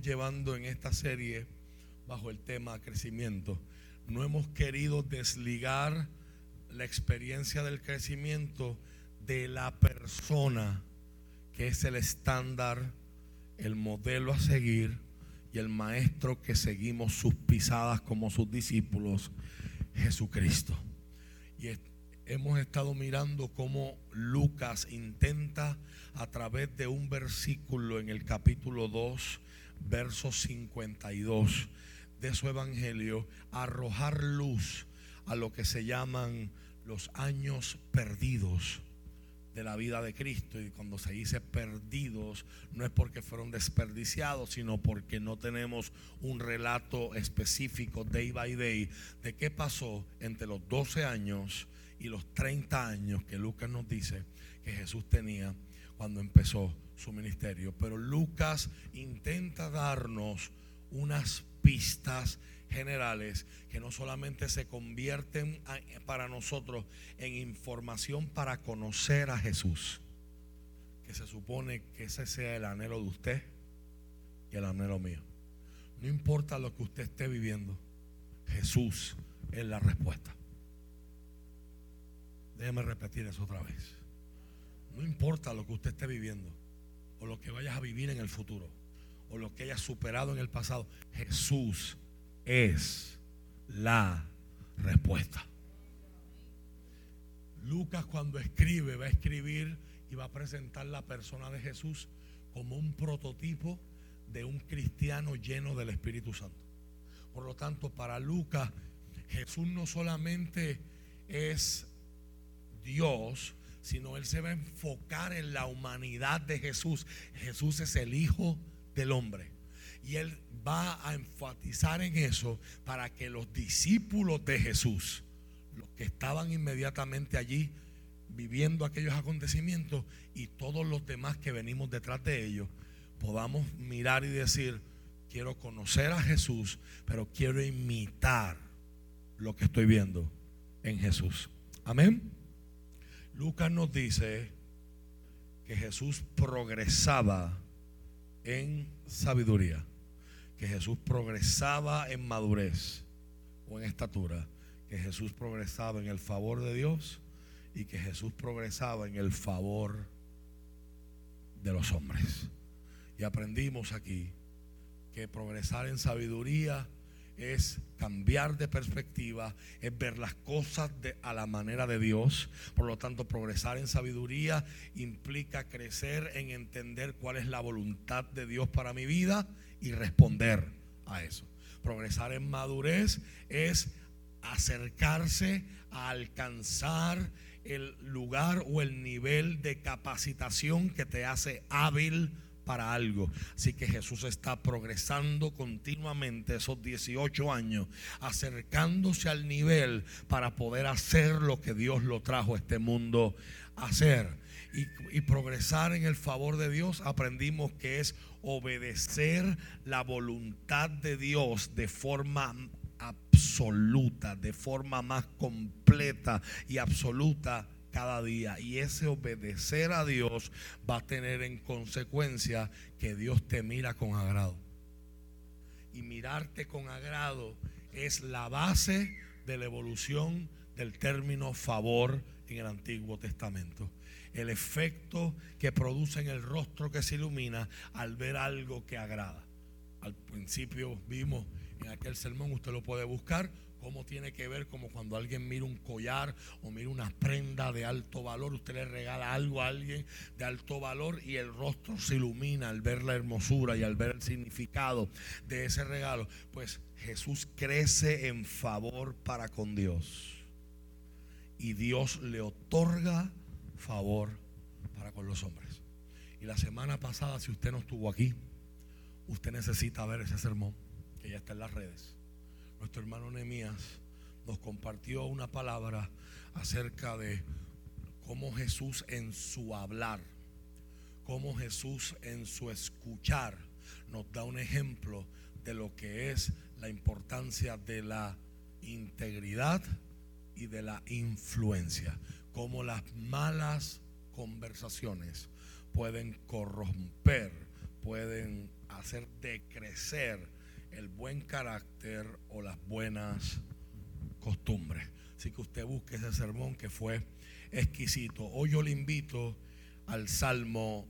llevando en esta serie bajo el tema crecimiento. No hemos querido desligar la experiencia del crecimiento de la persona que es el estándar, el modelo a seguir y el maestro que seguimos sus pisadas como sus discípulos, Jesucristo. Y hemos estado mirando cómo Lucas intenta a través de un versículo en el capítulo 2, verso 52 de su evangelio, arrojar luz a lo que se llaman los años perdidos de la vida de Cristo. Y cuando se dice perdidos, no es porque fueron desperdiciados, sino porque no tenemos un relato específico day by day de qué pasó entre los 12 años y los 30 años que Lucas nos dice que Jesús tenía cuando empezó su ministerio. Pero Lucas intenta darnos unas pistas generales que no solamente se convierten para nosotros en información para conocer a Jesús, que se supone que ese sea el anhelo de usted y el anhelo mío. No importa lo que usted esté viviendo, Jesús es la respuesta. Déjeme repetir eso otra vez. No importa lo que usted esté viviendo o lo que vayas a vivir en el futuro o lo que hayas superado en el pasado, Jesús es la respuesta. Lucas cuando escribe va a escribir y va a presentar la persona de Jesús como un prototipo de un cristiano lleno del Espíritu Santo. Por lo tanto, para Lucas, Jesús no solamente es Dios, sino él se va a enfocar en la humanidad de Jesús. Jesús es el Hijo del Hombre. Y él va a enfatizar en eso para que los discípulos de Jesús, los que estaban inmediatamente allí viviendo aquellos acontecimientos y todos los demás que venimos detrás de ellos, podamos mirar y decir, quiero conocer a Jesús, pero quiero imitar lo que estoy viendo en Jesús. Amén. Lucas nos dice que Jesús progresaba en sabiduría, que Jesús progresaba en madurez o en estatura, que Jesús progresaba en el favor de Dios y que Jesús progresaba en el favor de los hombres. Y aprendimos aquí que progresar en sabiduría es cambiar de perspectiva, es ver las cosas a la manera de Dios. Por lo tanto, progresar en sabiduría implica crecer en entender cuál es la voluntad de Dios para mi vida y responder a eso. Progresar en madurez es acercarse a alcanzar el lugar o el nivel de capacitación que te hace hábil para algo. Así que Jesús está progresando continuamente esos 18 años, acercándose al nivel para poder hacer lo que Dios lo trajo a este mundo a hacer. Y, y progresar en el favor de Dios, aprendimos que es obedecer la voluntad de Dios de forma absoluta, de forma más completa y absoluta cada día. Y ese obedecer a Dios va a tener en consecuencia que Dios te mira con agrado. Y mirarte con agrado es la base de la evolución del término favor en el Antiguo Testamento. El efecto que produce en el rostro que se ilumina al ver algo que agrada. Al principio vimos en aquel sermón, usted lo puede buscar, cómo tiene que ver como cuando alguien mira un collar o mira una prenda de alto valor, usted le regala algo a alguien de alto valor y el rostro se ilumina al ver la hermosura y al ver el significado de ese regalo. Pues Jesús crece en favor para con Dios y Dios le otorga favor para con los hombres. Y la semana pasada, si usted no estuvo aquí, usted necesita ver ese sermón que ya está en las redes nuestro hermano Nehemías nos compartió una palabra acerca de cómo Jesús en su hablar, cómo Jesús en su escuchar nos da un ejemplo de lo que es la importancia de la integridad y de la influencia, cómo las malas conversaciones pueden corromper, pueden hacer decrecer el buen carácter o las buenas costumbres. Así que usted busque ese sermón que fue exquisito. Hoy yo le invito al Salmo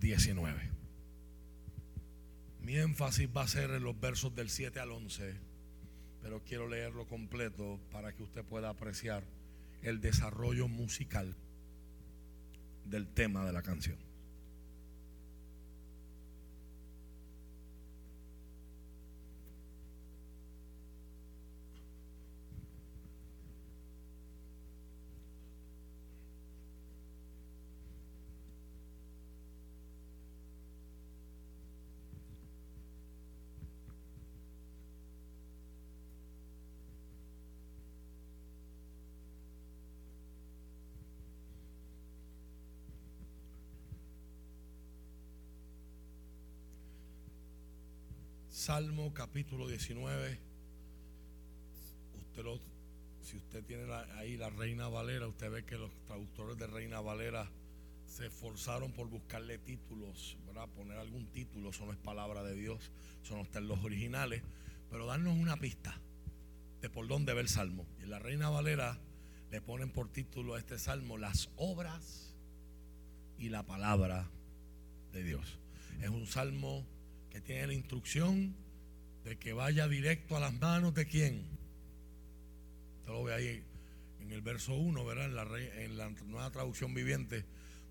19. Mi énfasis va a ser en los versos del 7 al 11, pero quiero leerlo completo para que usted pueda apreciar el desarrollo musical del tema de la canción. Salmo capítulo 19. Usted si usted tiene ahí la Reina Valera, usted ve que los traductores de Reina Valera se esforzaron por buscarle títulos, ¿verdad? Poner algún título, eso no es palabra de Dios, eso no está en los originales, pero darnos una pista de por dónde ve el Salmo. Y en la Reina Valera le ponen por título a este Salmo las obras y la palabra de Dios. Es un salmo que tiene la instrucción de que vaya directo a las manos de quién. Usted lo ve ahí en el verso 1, ¿verdad? En la, nueva traducción viviente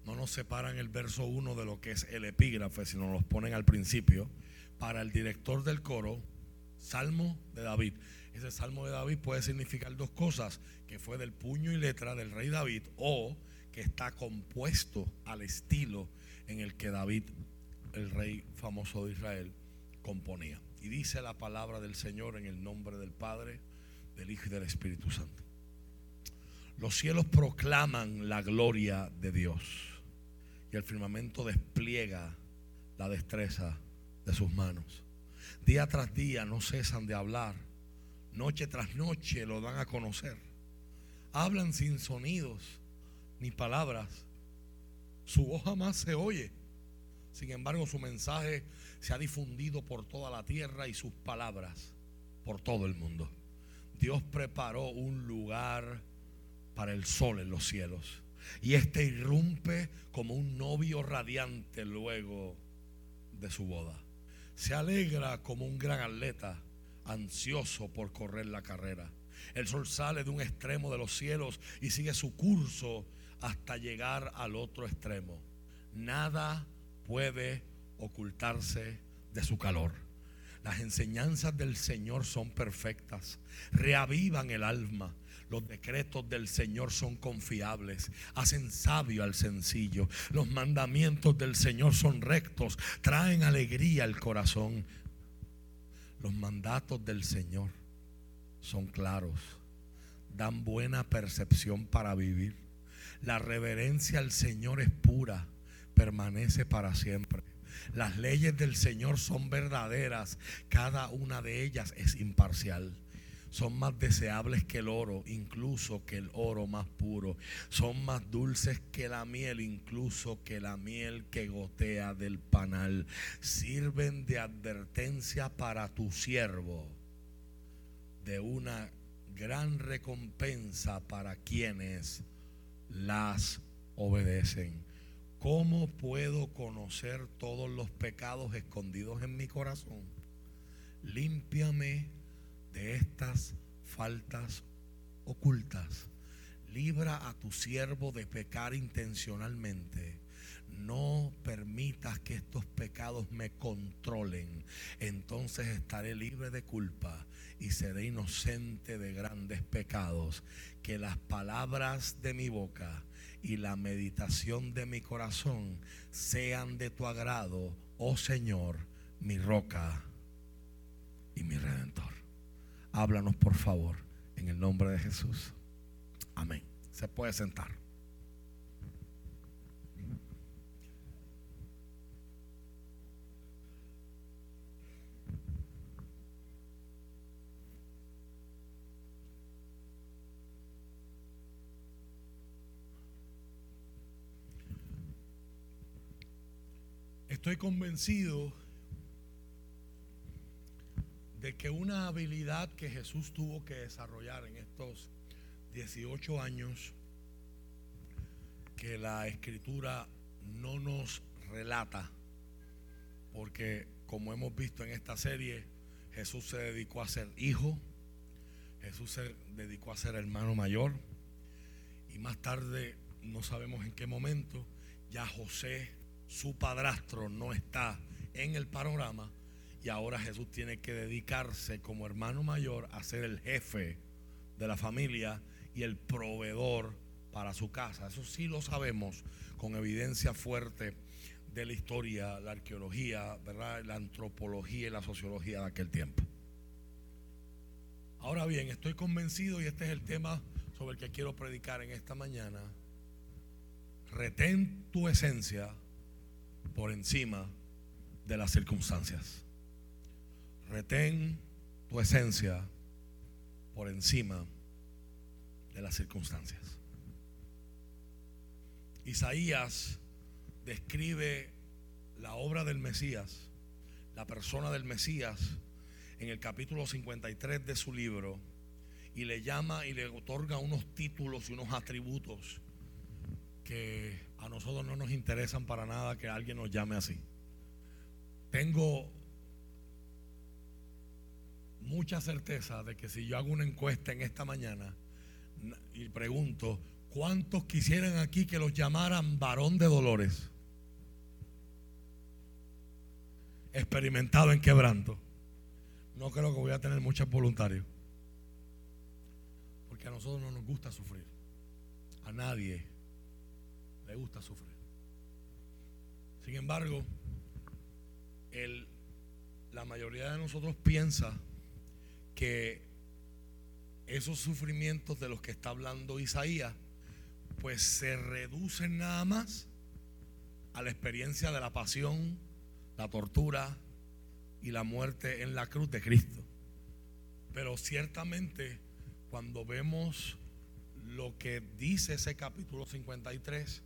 no nos separan el verso 1 de lo que es el epígrafe, sino nos ponen al principio. Para el director del coro, Salmo de David. Ese Salmo de David puede significar dos cosas, que fue del puño y letra del rey David o que está compuesto al estilo en el que David el rey famoso de Israel componía. Y dice la palabra del Señor en el nombre del Padre, del Hijo y del Espíritu Santo. Los cielos proclaman la gloria de Dios y el firmamento despliega la destreza de sus manos. Día tras día no cesan de hablar, noche tras noche lo dan a conocer. Hablan sin sonidos ni palabras, su voz jamás se oye sin embargo, su mensaje se ha difundido por toda la tierra y sus palabras por todo el mundo. Dios preparó un lugar para el sol en los cielos. Y este irrumpe como un novio radiante luego de su boda. Se alegra como un gran atleta ansioso por correr la carrera. El sol sale de un extremo de los cielos y sigue su curso hasta llegar al otro extremo. Nada puede ocultarse de su calor. Las enseñanzas del Señor son perfectas, reavivan el alma. Los decretos del Señor son confiables, hacen sabio al sencillo. Los mandamientos del Señor son rectos, traen alegría al corazón. Los mandatos del Señor son claros, dan buena percepción para vivir. La reverencia al Señor es pura permanece para siempre. Las leyes del Señor son verdaderas, cada una de ellas es imparcial. Son más deseables que el oro, incluso que el oro más puro. Son más dulces que la miel, incluso que la miel que gotea del panal. Sirven de advertencia para tu siervo, de una gran recompensa para quienes las obedecen. ¿Cómo puedo conocer todos los pecados escondidos en mi corazón? Límpiame de estas faltas ocultas. Libra a tu siervo de pecar intencionalmente. No permitas que estos pecados me controlen. Entonces estaré libre de culpa y seré inocente de grandes pecados. Que las palabras de mi boca y la meditación de mi corazón sean de tu agrado, oh Señor, mi roca y mi redentor. Háblanos por favor en el nombre de Jesús. Amén. Se puede sentar. Estoy convencido de que una habilidad que Jesús tuvo que desarrollar en estos 18 años que la escritura no nos relata, porque como hemos visto en esta serie, Jesús se dedicó a ser hijo, Jesús se dedicó a ser hermano mayor, y más tarde, no sabemos en qué momento, ya José, su padrastro, no está en el panorama, y ahora Jesús tiene que dedicarse como hermano mayor a ser el jefe de la familia y el proveedor para su casa. Eso sí lo sabemos con evidencia fuerte de la historia, la arqueología, ¿verdad? la antropología y la sociología de aquel tiempo. Ahora bien, estoy convencido y este es el tema sobre el que quiero predicar en esta mañana. Retén tu esencia por encima de las circunstancias. Retén tu esencia por encima de las circunstancias. Isaías describe la obra del Mesías, la persona del Mesías, en el capítulo 53 de su libro y le llama y le otorga unos títulos y unos atributos que a nosotros no nos interesan para nada que alguien nos llame así. Tengo mucha certeza de que si yo hago una encuesta en esta mañana y pregunto, ¿cuántos quisieran aquí que los llamaran varón de dolores? Experimentado en quebranto. No creo que voy a tener muchos voluntarios. Porque a nosotros no nos gusta sufrir. A nadie le gusta sufrir. Sin embargo, el, la mayoría de nosotros piensa que esos sufrimientos de los que está hablando Isaías, pues se reducen nada más a la experiencia de la pasión, la tortura y la muerte en la cruz de Cristo. Pero ciertamente cuando vemos lo que dice ese capítulo 53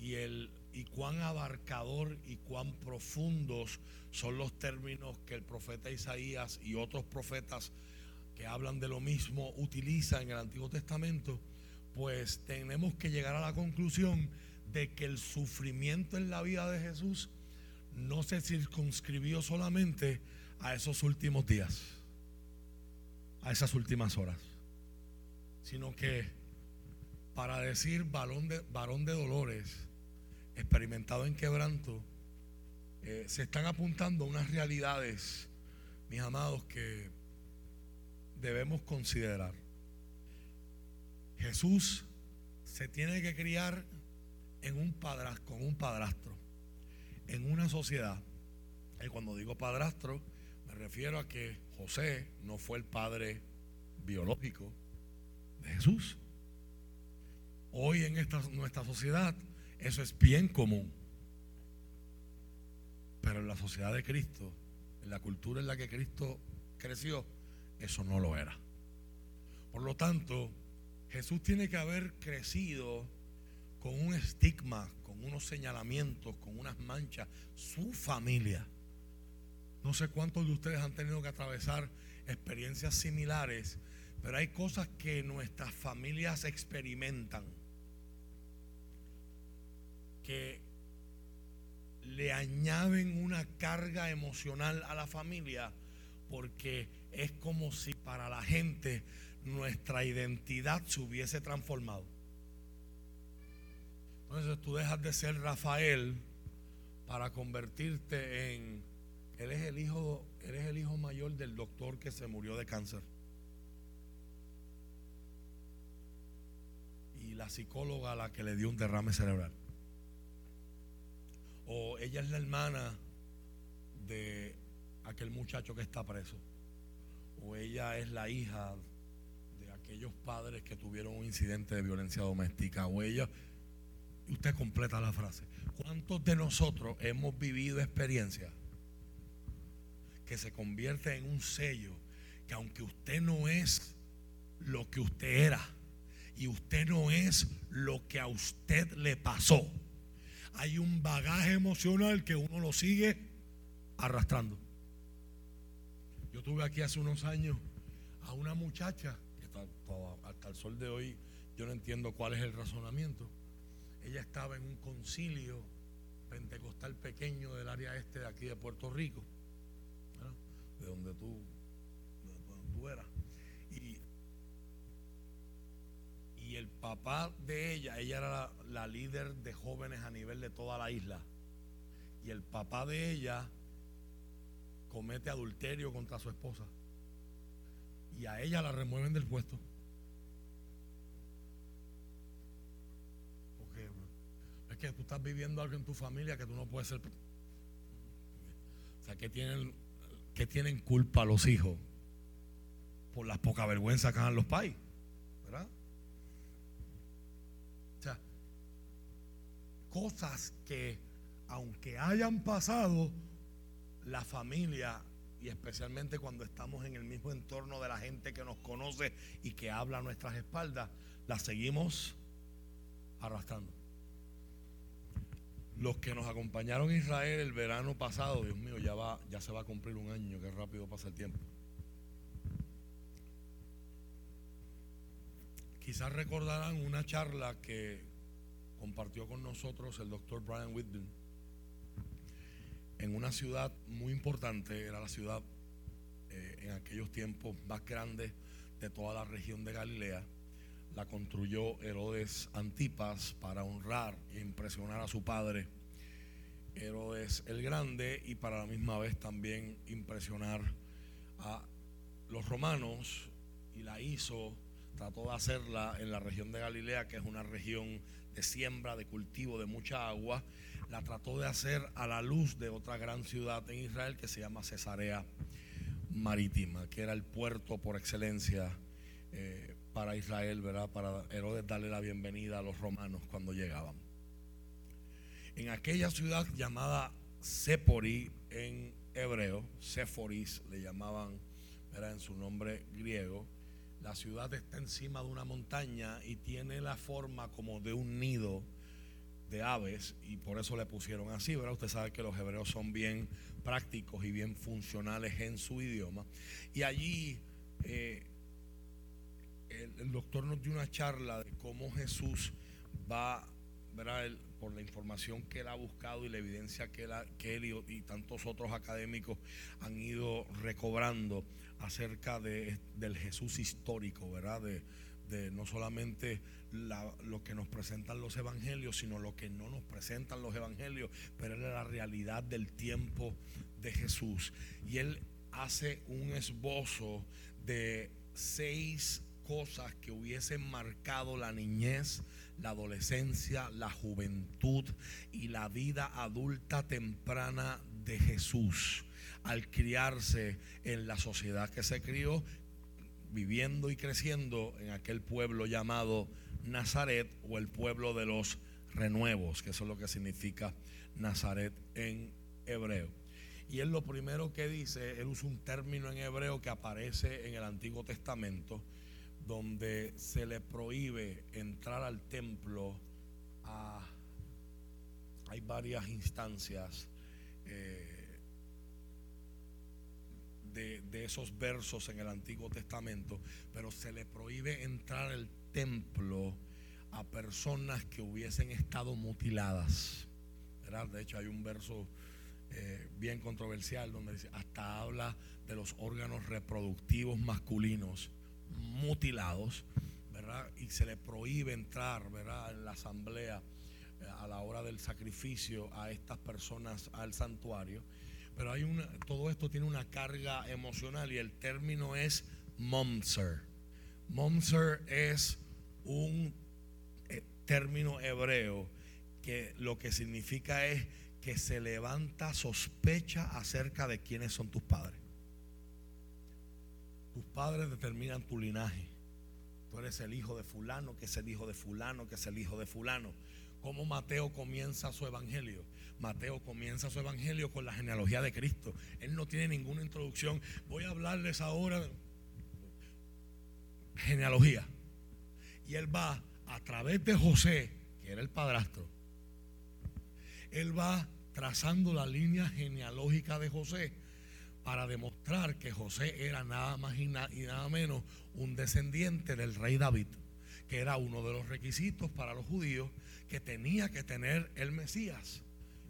y el y cuán abarcador y cuán profundos son los términos que el profeta Isaías y otros profetas que hablan de lo mismo utilizan en el Antiguo Testamento, pues tenemos que llegar a la conclusión de que el sufrimiento en la vida de Jesús no se circunscribió solamente a esos últimos días, a esas últimas horas, sino que para decir varón de, varón de dolores, experimentado en quebranto, eh, se están apuntando unas realidades, mis amados, que debemos considerar. Jesús se tiene que criar en un padrastro, con un padrastro, en una sociedad. Y cuando digo padrastro, me refiero a que José no fue el padre biológico de Jesús. Hoy en esta, nuestra sociedad eso es bien común. Pero en la sociedad de Cristo, en la cultura en la que Cristo creció, eso no lo era. Por lo tanto, Jesús tiene que haber crecido con un estigma, con unos señalamientos, con unas manchas, su familia. No sé cuántos de ustedes han tenido que atravesar experiencias similares, pero hay cosas que nuestras familias experimentan que le añaden una carga emocional a la familia porque es como si para la gente nuestra identidad se hubiese transformado. Entonces tú dejas de ser Rafael para convertirte en eres el hijo, eres el hijo mayor del doctor que se murió de cáncer. Y la psicóloga a la que le dio un derrame cerebral o ella es la hermana de aquel muchacho que está preso, o ella es la hija de aquellos padres que tuvieron un incidente de violencia doméstica, o ella, usted completa la frase, ¿cuántos de nosotros hemos vivido experiencias que se convierte en un sello, que aunque usted no es lo que usted era, y usted no es lo que a usted le pasó, hay un bagaje emocional que uno lo sigue arrastrando. Yo tuve aquí hace unos años a una muchacha que hasta el sol de hoy yo no entiendo cuál es el razonamiento. Ella estaba en un concilio pentecostal pequeño del área este de aquí de Puerto Rico, de donde tú, de donde tú eras. El papá de ella, ella era la, líder de jóvenes a nivel de toda la isla. Y el papá de ella comete adulterio contra su esposa. Y a ella la remueven del puesto. Porque es que tú estás viviendo algo en tu familia que tú no puedes ser. O sea, que tienen, que tienen culpa los hijos por las poca vergüenza que hagan los pais. ¿Verdad? O sea, cosas que, aunque hayan pasado, la familia y especialmente cuando estamos en el mismo entorno de la gente que nos conoce y que habla a nuestras espaldas, la seguimos arrastrando. Los que nos acompañaron a Israel el verano pasado, Dios mío, ya va, ya se va a cumplir un año, que rápido pasa el tiempo. Quizás recordarán una charla que compartió con nosotros el doctor Brian Whitman en una ciudad muy importante, era la ciudad eh, en aquellos tiempos más grande de toda la región de Galilea. La construyó Herodes Antipas para honrar e impresionar a su padre, Herodes el Grande, y para la misma vez también impresionar a los romanos, y la hizo, trató de hacerla en la región de Galilea, que es una región de siembra, de cultivo, de mucha agua, la trató de hacer a la luz de otra gran ciudad en Israel que se llama Cesarea Marítima, que era el puerto por excelencia eh, para Israel, ¿verdad? Para Herodes darle la bienvenida a los romanos cuando llegaban. En aquella ciudad llamada Sepori en hebreo, Sephoris le llamaban, era en su nombre griego, la ciudad está encima de una montaña y tiene la forma como de un nido de aves y por eso le pusieron así, ¿verdad? Usted sabe que los hebreos son bien prácticos y bien funcionales en su idioma. Y allí eh, el, doctor nos dio una charla de cómo Jesús va, ¿verdad? por la información que él ha buscado y la evidencia que él, y, y, tantos otros académicos han ido recobrando acerca de, del Jesús histórico, ¿verdad? De, no solamente lo que nos presentan los evangelios, sino lo que no nos presentan los evangelios, pero la realidad del tiempo de Jesús. Y él hace un esbozo de seis cosas que hubiesen marcado la niñez, la adolescencia, la juventud y la vida adulta temprana de Jesús al criarse en la sociedad que se crió, viviendo y creciendo en aquel pueblo llamado Nazaret o el pueblo de los renuevos, que eso es lo que significa Nazaret en hebreo. Y él lo primero que dice, él usa un término en hebreo que aparece en el Antiguo Testamento, donde se le prohíbe entrar al templo a... Hay varias instancias. Eh, de, esos versos en el Antiguo Testamento, pero se le prohíbe entrar al templo a personas que hubiesen estado mutiladas. De hecho, hay un verso eh, bien controversial donde dice, hasta habla de los órganos reproductivos masculinos mutilados, ¿verdad? Y se le prohíbe entrar, ¿verdad? En la asamblea eh, a la hora del sacrificio a estas personas al santuario. Pero hay una, todo esto tiene una carga emocional y el término es momser. Momser es un eh, término hebreo que lo que significa es que se levanta sospecha acerca de quiénes son tus padres. Tus padres determinan tu linaje. Tú eres el hijo de fulano, que es el hijo de fulano, que es el hijo de fulano. ¿Cómo Mateo comienza su evangelio? Mateo comienza su evangelio con la genealogía de Cristo. Él no tiene ninguna introducción. Voy a hablarles ahora genealogía. Y él va a través de José, que era el padrastro. Él va trazando la línea genealógica de José para demostrar que José era nada más y, nada menos un descendiente del rey David, que era uno de los requisitos para los judíos que tenía que tener el Mesías.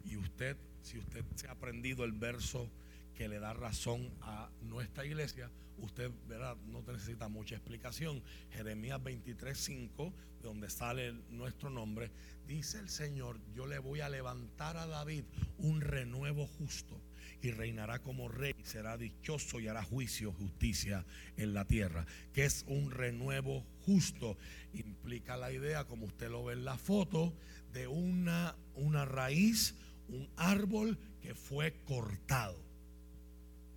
Y usted, si usted se ha aprendido el verso que le da razón a nuestra iglesia, usted verá, no necesita mucha explicación. Jeremías 23:5, de donde sale nuestro nombre, dice el Señor, yo le voy a levantar a David un renuevo justo y reinará como rey, será dichoso y hará juicio, justicia en la tierra. Que es un renuevo justo. Implica la idea, como usted lo ve en la foto, de una, una raíz, un árbol que fue cortado.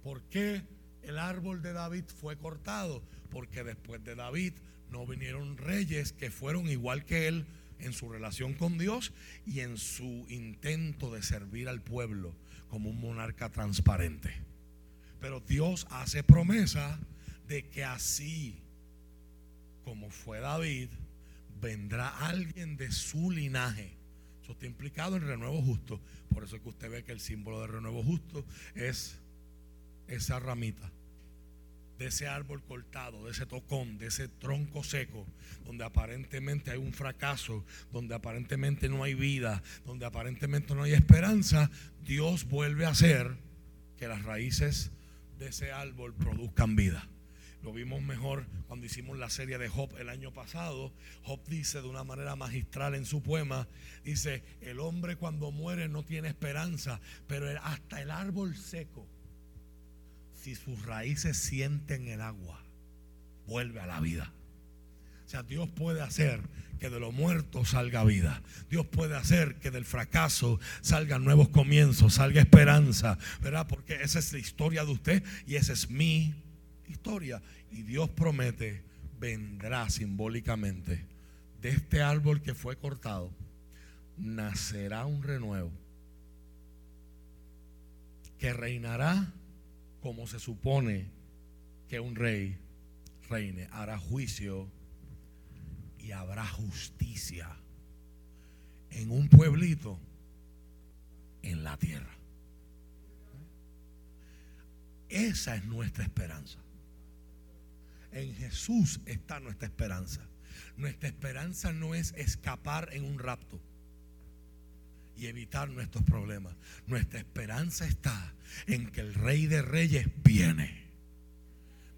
¿Por qué el árbol de David fue cortado? Porque después de David no vinieron reyes que fueron igual que él en su relación con Dios y en su intento de servir al pueblo como un monarca transparente. Pero Dios hace promesa de que así como fue David, vendrá alguien de su linaje. Eso está implicado en renuevo justo. Por eso es que usted ve que el símbolo de renuevo justo es esa ramita de ese árbol cortado, de ese tocón, de ese tronco seco, donde aparentemente hay un fracaso, donde aparentemente no hay vida, donde aparentemente no hay esperanza, Dios vuelve a hacer que las raíces de ese árbol produzcan vida. Lo vimos mejor cuando hicimos la serie de Job el año pasado. Job dice de una manera magistral en su poema, dice, el hombre cuando muere no tiene esperanza, pero hasta el árbol seco si sus raíces sienten el agua, vuelve a la vida. O sea, Dios puede hacer que de lo muerto salga vida. Dios puede hacer que del fracaso salgan nuevos comienzos, salga esperanza, ¿verdad? Porque esa es la historia de usted y esa es mi Y Dios promete, vendrá simbólicamente de este árbol que fue cortado, nacerá un renuevo que reinará como se supone que un rey reine. Hará juicio y habrá justicia en un pueblito en la tierra. Esa es nuestra esperanza. En Jesús está nuestra esperanza. Nuestra esperanza no es escapar en un rapto y evitar nuestros problemas. Nuestra esperanza está en que el Rey de Reyes viene.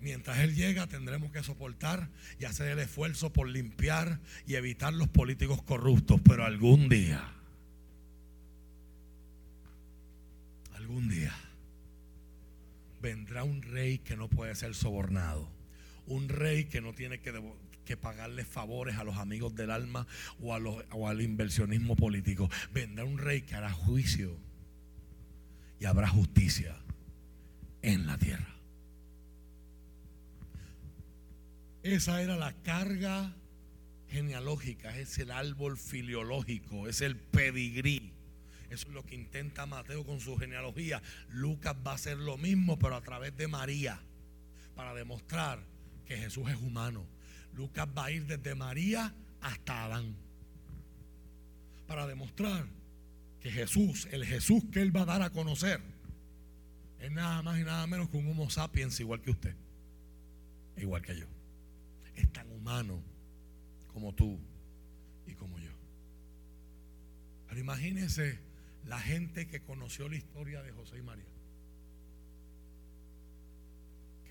Mientras Él llega tendremos que soportar y hacer el esfuerzo por limpiar y evitar los políticos corruptos. Pero algún día, algún día, vendrá un rey que no puede ser sobornado. Un rey que no tiene que pagarle favores a los amigos del alma o, a los, o al inversionismo político. Vendrá un rey que hará juicio y habrá justicia en la tierra. Esa era la carga genealógica, es el árbol filiológico, es el pedigrí. Eso es lo que intenta Mateo con su genealogía. Lucas va a hacer lo mismo, pero a través de María, para demostrar que Jesús es humano, Lucas va a ir desde María hasta Adán para demostrar que Jesús, el Jesús que él va a dar a conocer, es nada más y nada menos que un Homo sapiens igual que usted, igual que yo. Es tan humano como tú y como yo. Pero imagínense la gente que conoció la historia de José y María.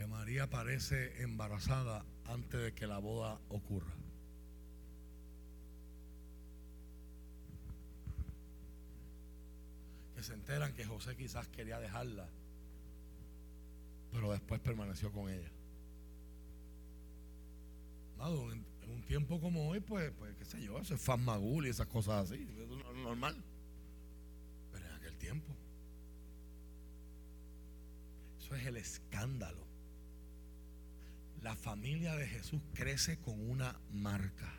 Que María parece embarazada antes de que la boda ocurra. Que se enteran que José quizás quería dejarla, pero después permaneció con ella. en un tiempo como hoy, pues, pues qué sé yo, eso es magul y esas cosas así, es normal. Pero en aquel tiempo, eso es el escándalo la familia de Jesús crece con una marca.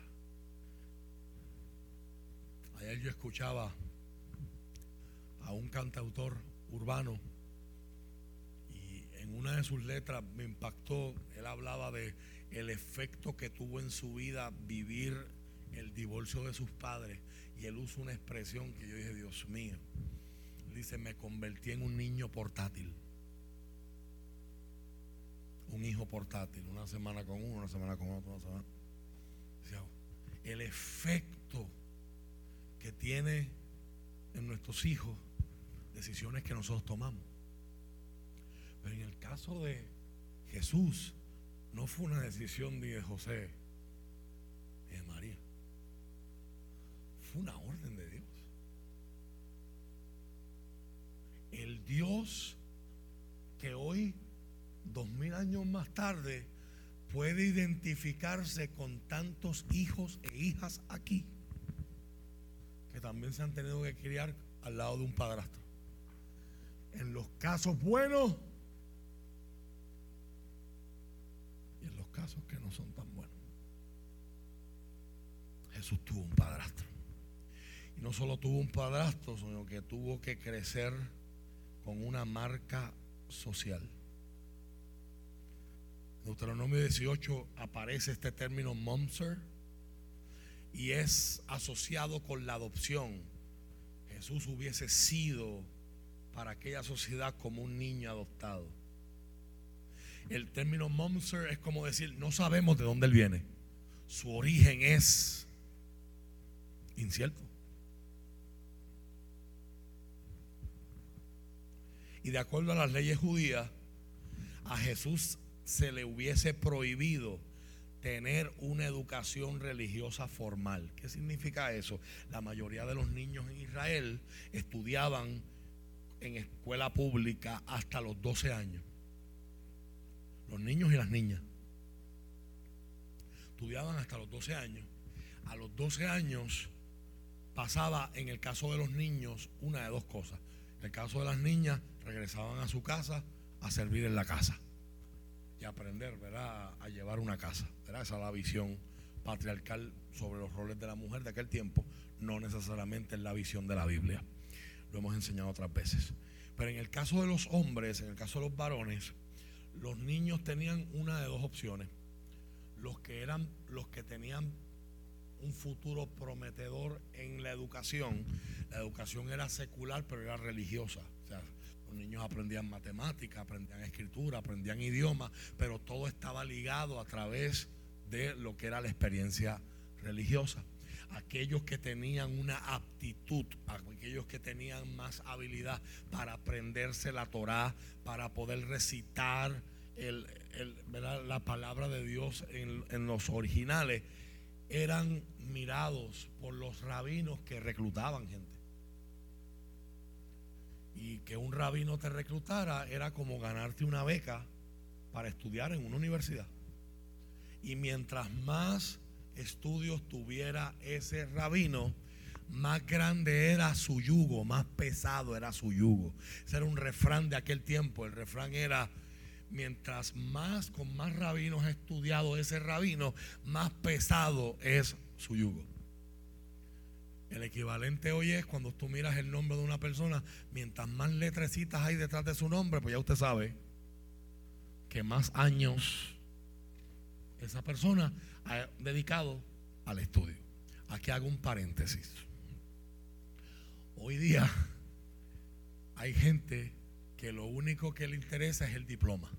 Ayer yo escuchaba a un cantautor urbano y en una de sus letras me impactó, él hablaba de el efecto que tuvo en su vida vivir el divorcio de sus padres y él usa una expresión que yo dije, Dios mío, dice, me convertí en un niño portátil. Un hijo portátil, una semana con uno, una semana con otro, una semana. El efecto que tiene en nuestros hijos decisiones que nosotros tomamos. Pero en el caso de Jesús, no fue una decisión de José y de María. Fue una orden de Dios. El Dios que hoy, dos mil años más tarde, puede identificarse con tantos hijos e hijas aquí que también se han tenido que criar al lado de un padrastro. En los casos buenos y en los casos que no son tan buenos. Jesús tuvo un padrastro. Y no solo tuvo un padrastro, sino que tuvo que crecer con una marca social. Deuteronomio 18 aparece este término momser y es asociado con la adopción. Jesús hubiese sido para aquella sociedad como un niño adoptado. El término momser es como decir, no sabemos de dónde él viene. Su origen es incierto. Y de acuerdo a las leyes judías, a Jesús se le hubiese prohibido tener una educación religiosa formal. ¿Qué significa eso? La mayoría de los niños en Israel estudiaban en escuela pública hasta los 12 años. Los niños y las niñas. Estudiaban hasta los 12 años. A los 12 años pasaba, en el caso de los niños, una de dos cosas. En el caso de las niñas, regresaban a su casa a servir en la casa y aprender ¿verdad? a llevar una casa. ¿verdad? Esa es la visión patriarcal sobre los roles de la mujer de aquel tiempo, no necesariamente en la visión de la Biblia. Lo hemos enseñado otras veces. Pero en el caso de los hombres, en el caso de los varones, los niños tenían una de dos opciones. Los que eran los que tenían un futuro prometedor en la educación. La educación era secular, pero era religiosa. Los niños aprendían matemática, aprendían escritura, aprendían idioma, pero todo estaba ligado a través de lo que era la experiencia religiosa. Aquellos que tenían una aptitud, aquellos que tenían más habilidad para aprenderse la Torah, para poder recitar la palabra de Dios en los originales, eran mirados por los rabinos que reclutaban gente. Y que un rabino te reclutara era como ganarte una beca para estudiar en una universidad. Y mientras más estudios tuviera ese rabino, más grande era su yugo, más pesado era su yugo. Ese era un refrán de aquel tiempo. El refrán era, mientras más con más rabinos ha estudiado ese rabino, más pesado es su yugo. El equivalente hoy es cuando tú miras el nombre de una persona, mientras más letrecitas hay detrás de su nombre, pues ya usted sabe que más años esa persona ha dedicado al estudio. Aquí hago un paréntesis. Hoy día hay gente que lo único que le interesa es el diploma.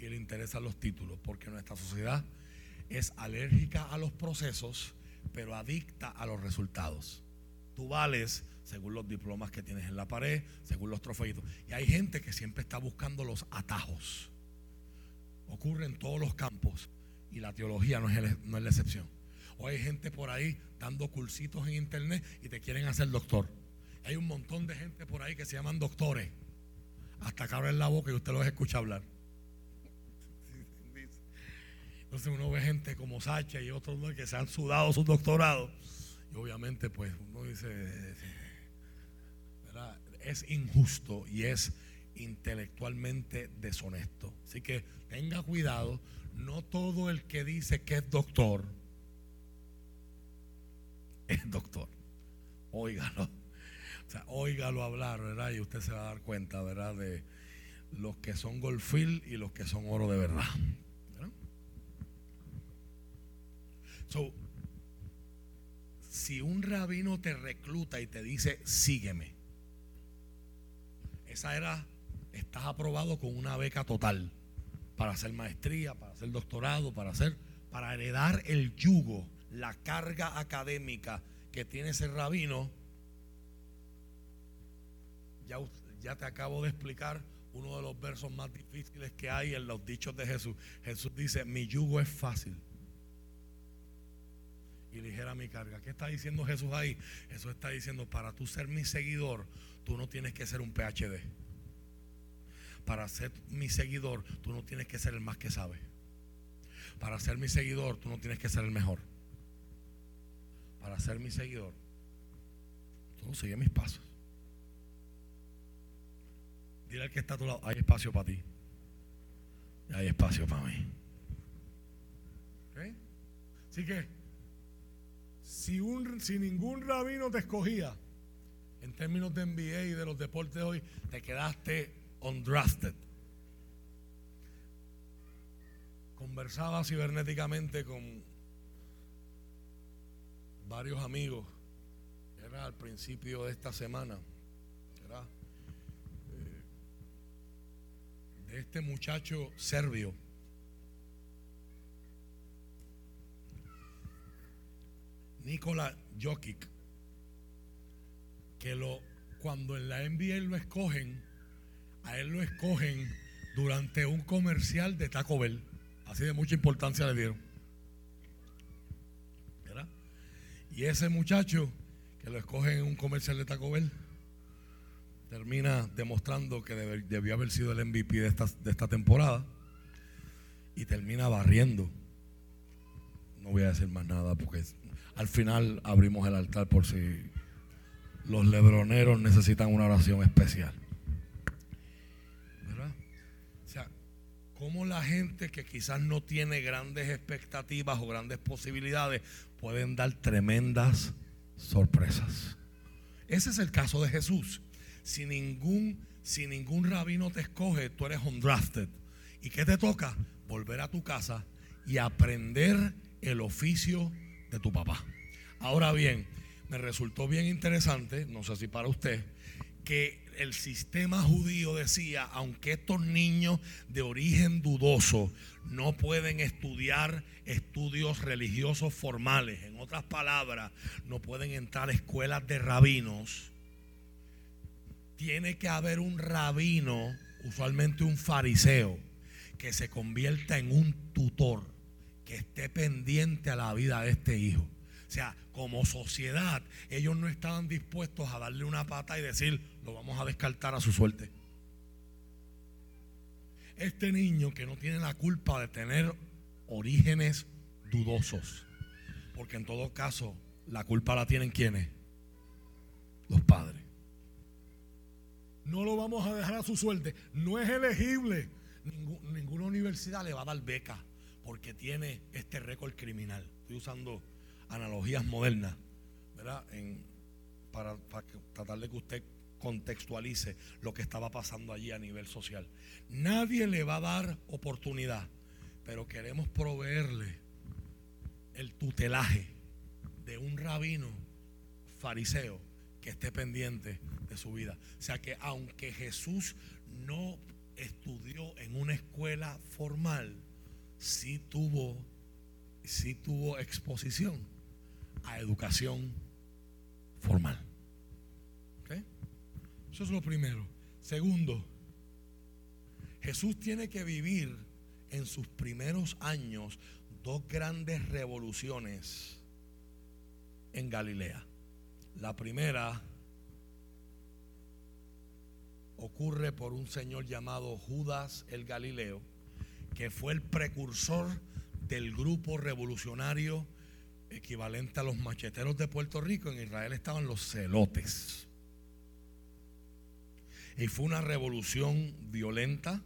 Y le interesan los títulos, porque nuestra sociedad es alérgica a los procesos pero adicta a los resultados. Tú vales según los diplomas que tienes en la pared, según los trofeitos. Y hay gente que siempre está buscando los atajos. Ocurre en todos los campos y la teología no es, no es la excepción. O hay gente por ahí dando cursitos en internet y te quieren hacer doctor. Hay un montón de gente por ahí que se llaman doctores. Hasta que abren la boca y usted los escucha hablar. Entonces uno ve gente como Sacha y otros que se han sudado sus doctorados. Y obviamente pues uno dice, es injusto y es intelectualmente deshonesto. Así que tenga cuidado, no todo el que dice que es doctor es doctor. Óigalo. O sea, óigalo hablar, ¿verdad? Y usted se va a dar cuenta, ¿verdad? De los que son golfil y los que son oro de verdad. So, si un rabino te recluta y te dice, sígueme, esa era, estás aprobado con una beca total. para hacer maestría, para hacer doctorado, para hacer, para heredar el yugo, la carga académica que tiene ese rabino. Ya, ya te acabo de explicar uno de los versos más difíciles que hay en los dichos de Jesús. Jesús dice, mi yugo es fácil y ligera mi carga. ¿Qué está diciendo Jesús ahí? Jesús está diciendo, para tú ser mi seguidor, tú no tienes que ser un PhD. Para ser mi seguidor, tú no tienes que ser el más que sabe. Para ser mi seguidor, tú no tienes que ser el mejor. Para ser mi seguidor, tú sigue mis pasos. Dile al que está a tu lado, hay espacio para ti. Hay espacio para mí. ¿Ok? Así que si, un, si ningún rabino te escogía, en términos de NBA y de los deportes hoy, te quedaste undrafted. Conversaba cibernéticamente con varios amigos, era al principio de esta semana, era eh, de este muchacho serbio Nikola Jokic, que lo, cuando en la NBA lo escogen, a él lo escogen durante un comercial de Taco Bell. Así de mucha importancia le dieron. ¿Verdad? Y ese muchacho que lo escogen en un comercial de Taco Bell termina demostrando que debió haber sido el MVP de esta, de esta temporada y termina barriendo. No voy a decir más nada porque al final abrimos el altar por si los lebroneros necesitan una oración especial. ¿Verdad? O sea, cómo la gente que quizás no tiene grandes expectativas o grandes posibilidades pueden dar tremendas sorpresas. Ese es el caso de Jesús. Si ningún, si ningún rabino te escoge, tú eres undrafted. ¿Y qué te toca? Volver a tu casa y aprender el oficio de tu papá. Ahora bien, me resultó bien interesante, no sé si para usted, que el sistema judío decía, aunque estos niños de origen dudoso no pueden estudiar estudios religiosos formales, en otras palabras, no pueden entrar a escuelas de rabinos, tiene que haber un rabino, usualmente un fariseo, que se convierta en un tutor que esté pendiente a la vida de este hijo. O sea, como sociedad, ellos no estaban dispuestos a darle una pata y decir, lo vamos a descartar a su suerte. Este niño que no tiene la culpa de tener orígenes dudosos, porque en todo caso la culpa la tienen quienes? Los padres. No lo vamos a dejar a su suerte. No es elegible. ninguna universidad le va a dar beca porque tiene este récord criminal. Estoy usando analogías modernas, ¿verdad? para, para tratar de que usted contextualice lo que estaba pasando allí a nivel social. Nadie le va a dar oportunidad, pero queremos proveerle el tutelaje de un rabino fariseo que esté pendiente de su vida. O sea que aunque Jesús no estudió en una escuela formal, sí tuvo, tuvo exposición a educación formal. Eso es lo primero. Segundo, Jesús tiene que vivir en sus primeros años dos grandes revoluciones en Galilea. La primera ocurre por un señor llamado Judas el Galileo, que fue el precursor del grupo revolucionario equivalente a los macheteros de Puerto Rico. En Israel estaban los celotes. Y fue una revolución violenta.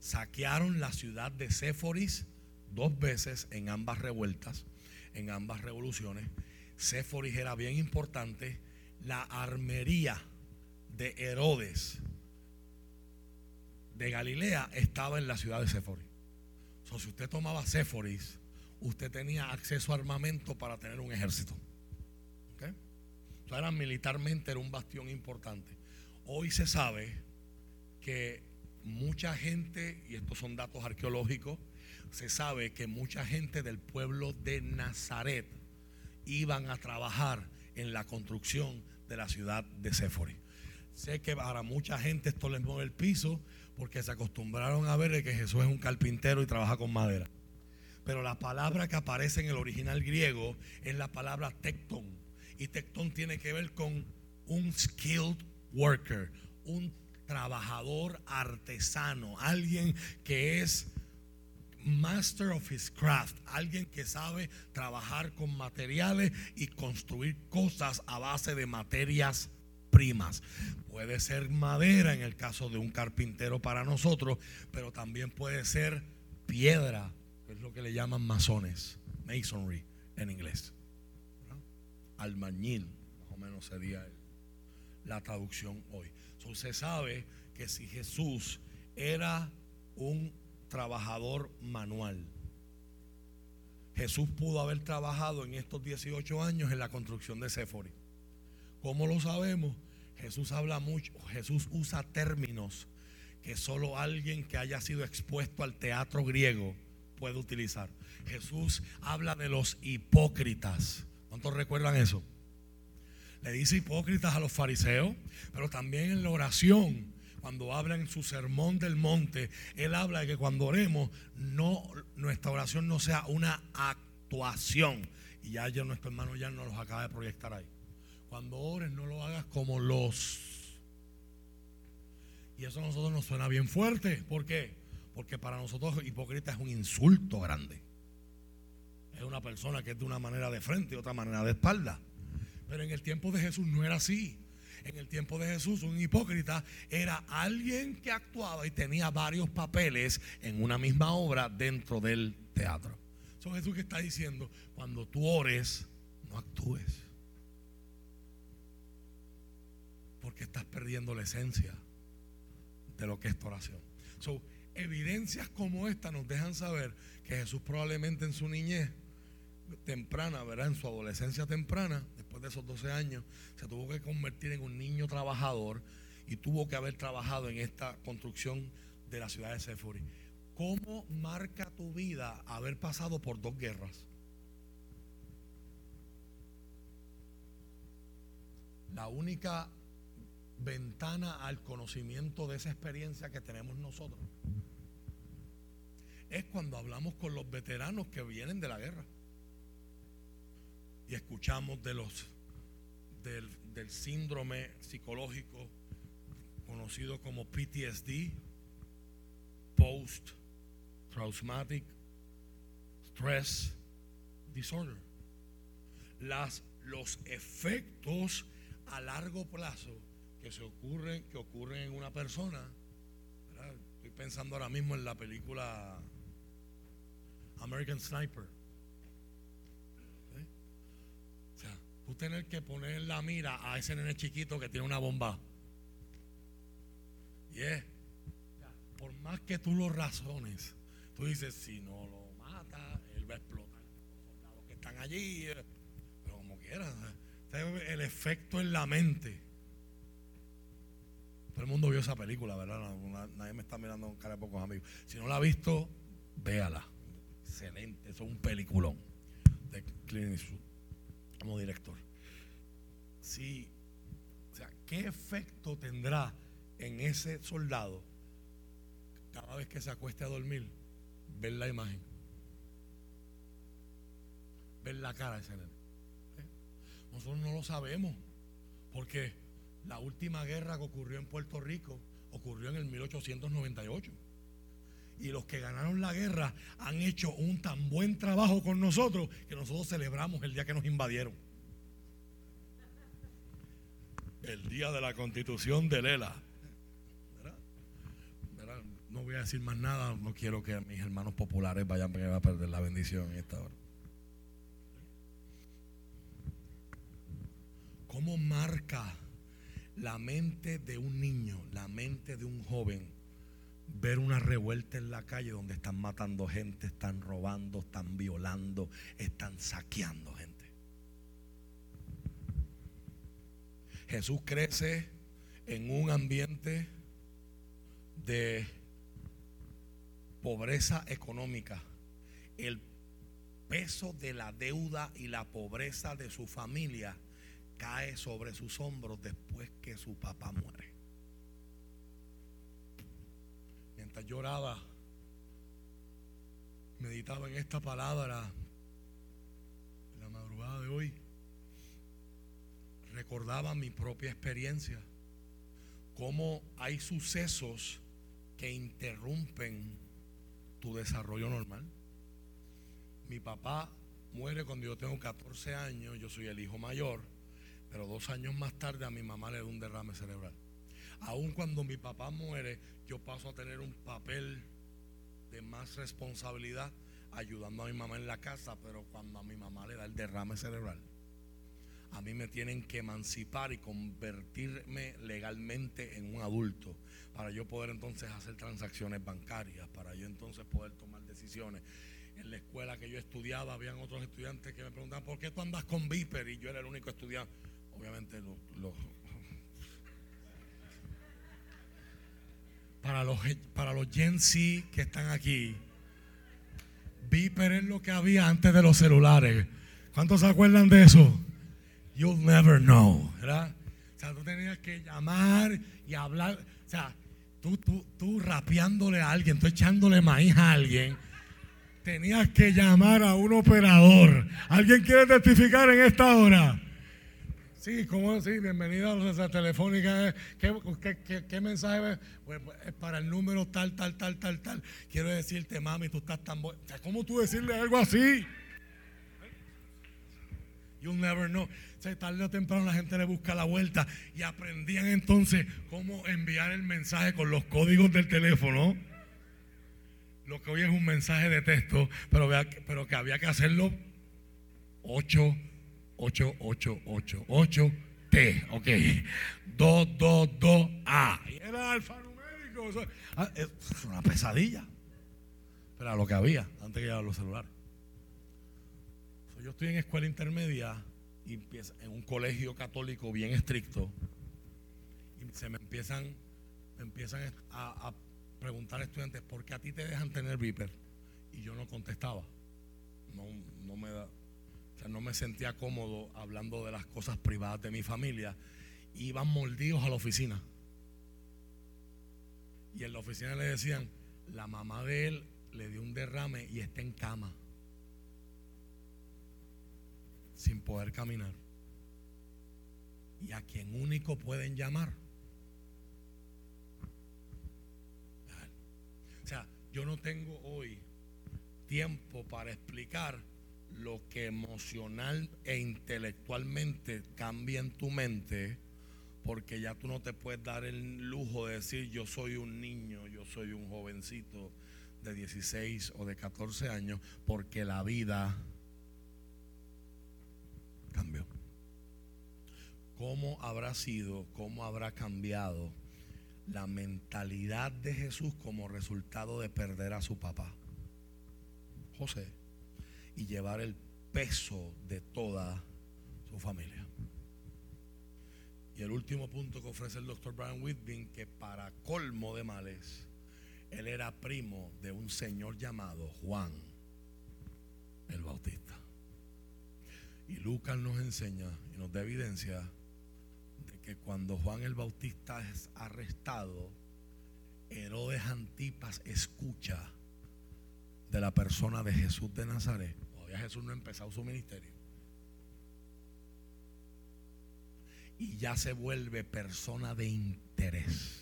Saquearon la ciudad de Séforis dos veces en ambas revueltas, en ambas revoluciones. Séforis era bien importante. La armería de Herodes de Galilea estaba en la ciudad de Séforis. Si usted tomaba Séforis, usted tenía acceso a armamento para tener un ejército. era militarmente era un bastión importante. Hoy se sabe que mucha gente, y estos son datos arqueológicos, se sabe que mucha gente del pueblo de Nazaret iban a trabajar en la construcción de la ciudad de Séfori. Sé que para mucha gente esto les mueve el piso porque se acostumbraron a ver que Jesús es un carpintero y trabaja con madera. Pero la palabra que aparece en el original griego es la palabra tectón. Y tectón tiene que ver con un skilled worker, un trabajador artesano, alguien que es master of his craft, alguien que sabe trabajar con materiales y construir cosas a base de materias primas. Puede ser madera en el caso de un carpintero para nosotros, pero también puede ser piedra, que es lo que le llaman masones, masonry en inglés. Almañil, más o menos sería la traducción hoy. se sabe que si Jesús era un trabajador manual, Jesús pudo haber trabajado en estos 18 años en la construcción de Séfori. ¿Cómo lo sabemos? Jesús habla mucho, Jesús usa términos que solo alguien que haya sido expuesto al teatro griego puede utilizar. Jesús habla de los hipócritas. ¿Cuántos recuerdan eso? Le dice hipócritas a los fariseos, pero también en la oración, cuando habla en su sermón del monte, él habla de que cuando oremos, no, nuestra oración no sea una actuación. Y ya, ya nuestro hermano ya nos los acaba de proyectar ahí. Cuando ores, no lo hagas como los. Y eso a nosotros nos suena bien fuerte. ¿Por qué? Porque para nosotros hipócrita es un insulto grande. Es una persona que es de una manera de frente y otra manera de espalda. Pero en el tiempo de Jesús no era así. En el tiempo de Jesús un hipócrita era alguien que actuaba y tenía varios papeles en una misma obra dentro del teatro. Eso es Jesús que está diciendo, cuando tú ores, no actúes. Porque estás perdiendo la esencia de lo que es tu oración. So, evidencias como esta nos dejan saber que Jesús probablemente en su niñez temprana, ¿verdad? En su adolescencia temprana, después de esos 12 años, se tuvo que convertir en un niño trabajador y tuvo que haber trabajado en esta construcción de la ciudad de Sephori. ¿Cómo marca tu vida haber pasado por dos guerras? La única ventana al conocimiento de esa experiencia que tenemos nosotros. Es cuando hablamos con los veteranos que vienen de la guerra y escuchamos de los del, síndrome psicológico conocido como PTSD, Post Traumatic Stress Disorder. Las, los efectos a largo plazo que se ocurren, que ocurren en una persona. Estoy pensando ahora mismo en la película American Sniper. O sea, tú tener que poner la mira a ese nene chiquito que tiene una bomba. Y es, por más que tú lo razones, tú dices, si no lo mata, él va a explotar. Los soldados que están allí, eh, pero como quieran. El efecto en la mente. Todo el mundo vio esa película, ¿verdad? nadie me está mirando con cara de pocos amigos. Si no la ha visto, véala. Excelente. Eso es un peliculón de Clint Eastwood como director. Sí. O sea, ¿qué efecto tendrá en ese soldado cada vez que se acueste a dormir ver la imagen? Ver la cara de ese nene. ¿Eh? Nosotros no lo sabemos. Porque la última guerra que ocurrió en Puerto Rico ocurrió en el 1898. Y los que ganaron la guerra han hecho un tan buen trabajo con nosotros que nosotros celebramos el día que nos invadieron. El día de la constitución de Lela. No voy a decir más nada, no quiero que mis hermanos populares vayan a perder la bendición en esta hora. ¿Cómo marca la mente de un niño, la mente de un joven, ver una revuelta en la calle donde están matando gente, están robando, están violando, están saqueando gente. Jesús crece en un ambiente de pobreza económica, el peso de la deuda y la pobreza de su familia cae sobre sus hombros después que su papá muere. Mientras lloraba, meditaba en esta palabra en la madrugada de hoy, recordaba mi propia experiencia, cómo hay sucesos que interrumpen tu desarrollo normal. Mi papá muere cuando yo tengo 14 años, yo soy el hijo mayor, pero dos años más tarde a mi mamá le da un derrame cerebral. Aun cuando mi papá muere, yo paso a tener un papel de más responsabilidad ayudando a mi mamá en la casa, pero cuando a mi mamá le da el derrame cerebral, a mí me tienen que emancipar y convertirme legalmente en un adulto para yo poder entonces hacer transacciones bancarias, para yo entonces poder tomar decisiones en la escuela que yo estudiaba, habían otros estudiantes que me preguntaban, ¿por qué tú andas con Viper? Y yo era el único estudiante. Obviamente, para, los, para los Gen Z que están aquí, Viper es lo que había antes de los celulares. ¿Cuántos se acuerdan de eso? You'll never know. O sea, tú tenías que llamar y hablar. O sea, tú, tú, tú rapeándole a alguien, tú echándole maíz a alguien tenías que llamar a un operador. ¿Alguien quiere testificar en esta hora? Sí, ¿cómo sí? Bienvenida a la telefónica. ¿Qué, mensaje? Pues, pues, es para el número tal, tal, tal, tal, tal. Quiero decirte, mami, tú estás tan buena. ¿Cómo tú decirle algo así? You'll never know. O tarde o temprano la gente le busca la vuelta y aprendían entonces cómo enviar el mensaje con los códigos del teléfono lo que hoy es un mensaje de texto, pero, pero que había que hacerlo 8, 8, 8, 8, 8, T, ok, 2, 2, 2, A. Y era alfanumérico. Ah, es una pesadilla. Pero era lo que había antes que llegar los celulares. yo estoy en escuela intermedia y en un colegio católico bien estricto y se me empiezan, me empiezan a, a preguntar a estudiantes, ¿por qué a ti te dejan tener Viper? Y yo no contestaba. No, no me da, o sea, no me sentía cómodo hablando de las cosas privadas de mi familia. Iban mordidos a la oficina. Y en la oficina le decían, la mamá de él le dio un derrame y está en cama. Sin poder caminar. Y a quien único pueden llamar O sea, yo no tengo hoy tiempo para explicar lo que emocional e intelectualmente cambia en tu mente, porque ya tú no te puedes dar el lujo de decir yo soy un niño, yo soy un jovencito de 16 o de 14 años, porque la vida cambió. ¿Cómo habrá sido, cómo habrá cambiado? La mentalidad de Jesús como resultado de perder a su papá, José, y llevar el peso de toda su familia. Y el último punto que ofrece el doctor Brian Whitby, que para colmo de males, él era primo de un señor llamado Juan el Bautista. Y Lucas nos enseña y nos da evidencia que cuando Juan el Bautista es arrestado, Herodes Antipas escucha de la persona de Jesús de Nazaret. Todavía Jesús no ha empezado su ministerio. Y ya se vuelve persona de interés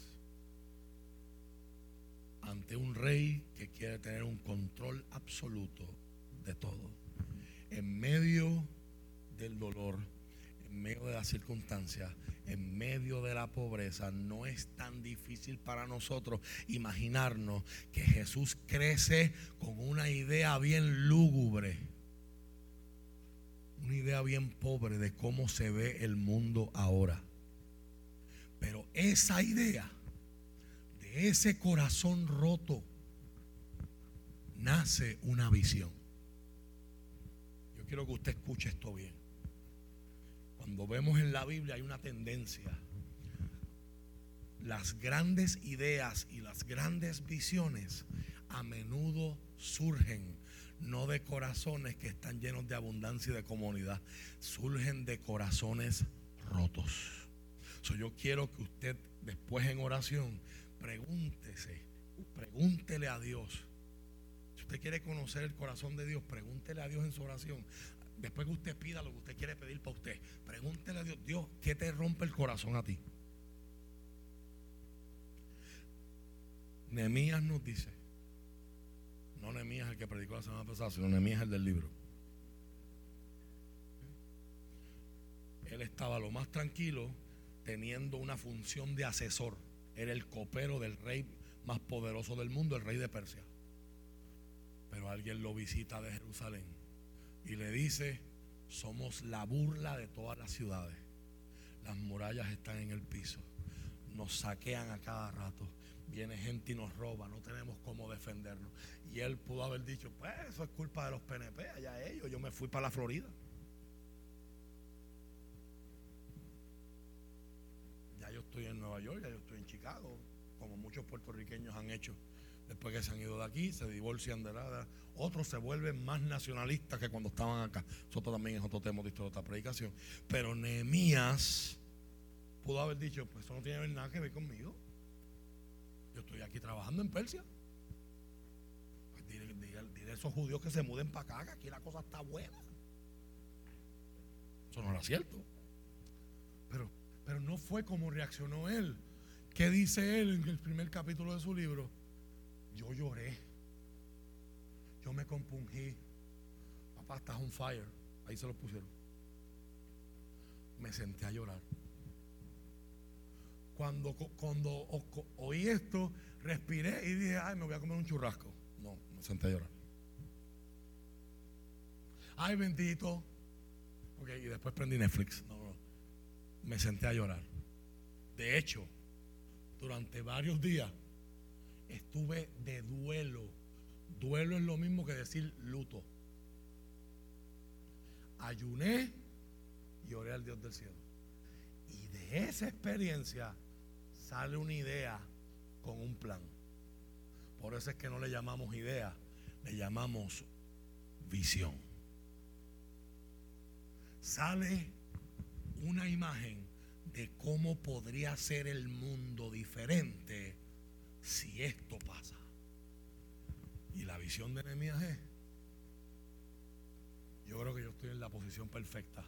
ante un rey que quiere tener un control absoluto de todo. En medio del dolor, en medio de las circunstancias, en medio de la pobreza, no es tan difícil para nosotros imaginarnos que Jesús crece con una idea bien lúgubre, una idea bien pobre de cómo se ve el mundo ahora. Pero esa idea de ese corazón roto nace una visión. Yo quiero que usted escuche esto bien. Cuando vemos en la Biblia hay una tendencia las grandes ideas y las grandes visiones a menudo surgen no de corazones que están llenos de abundancia y de comunidad, surgen de corazones rotos. yo quiero que usted después en oración pregúntese, pregúntele a Dios. Si usted quiere conocer el corazón de Dios, pregúntele a Dios en su oración. Después que usted pida lo que usted quiere pedir para usted, pregúntele a Dios, Dios, ¿qué te rompe el corazón a ti? Nehemías nos dice, no Nehemías el que predicó la semana pasada, sino Nehemías el del libro. Él estaba lo más tranquilo teniendo una función de asesor. Era el copero del rey más poderoso del mundo, el rey de Persia. Pero alguien lo visita de Jerusalén y le dice, somos la burla de todas las ciudades. Las murallas están en el piso. Nos saquean a cada rato. Viene gente y nos roba. No tenemos cómo defendernos. Y él pudo haber dicho, pues eso es culpa de los PNP, allá ellos. Yo me fui para la Florida. Ya yo estoy en Nueva York, ya yo estoy en Chicago, como muchos puertorriqueños han hecho después que se han ido de aquí, se divorcian de nada. Otros se vuelven más nacionalistas que cuando estaban acá. Eso también es otro tema de otra predicación. Pero Nehemías pudo haber dicho, pues eso no tiene nada que ver conmigo. Yo estoy aquí trabajando en Persia. Pues dile, a esos judíos que se muden para acá, que aquí la cosa está buena. Eso no era cierto. Pero, pero no fue como reaccionó él. ¿Qué dice él en el primer capítulo de su libro? Yo lloré. Yo me compungí. Papá, estás on fire. Ahí se lo pusieron. Me senté a llorar. Cuando, cuando oí esto, respiré y dije, ay, me voy a comer un churrasco. No, me senté a llorar. Ay, bendito. Ok, y después prendí Netflix. No, no. Me senté a llorar. De hecho, durante varios días estuve de duelo. Duelo es lo mismo que decir luto. Ayuné y oré al Dios del cielo. Y de esa experiencia sale una idea con un plan. Por eso es que no le llamamos idea, le llamamos visión. Sale una imagen de cómo podría ser el mundo diferente si esto pasa. Y la visión de Nehemías es, yo creo que yo estoy en la posición perfecta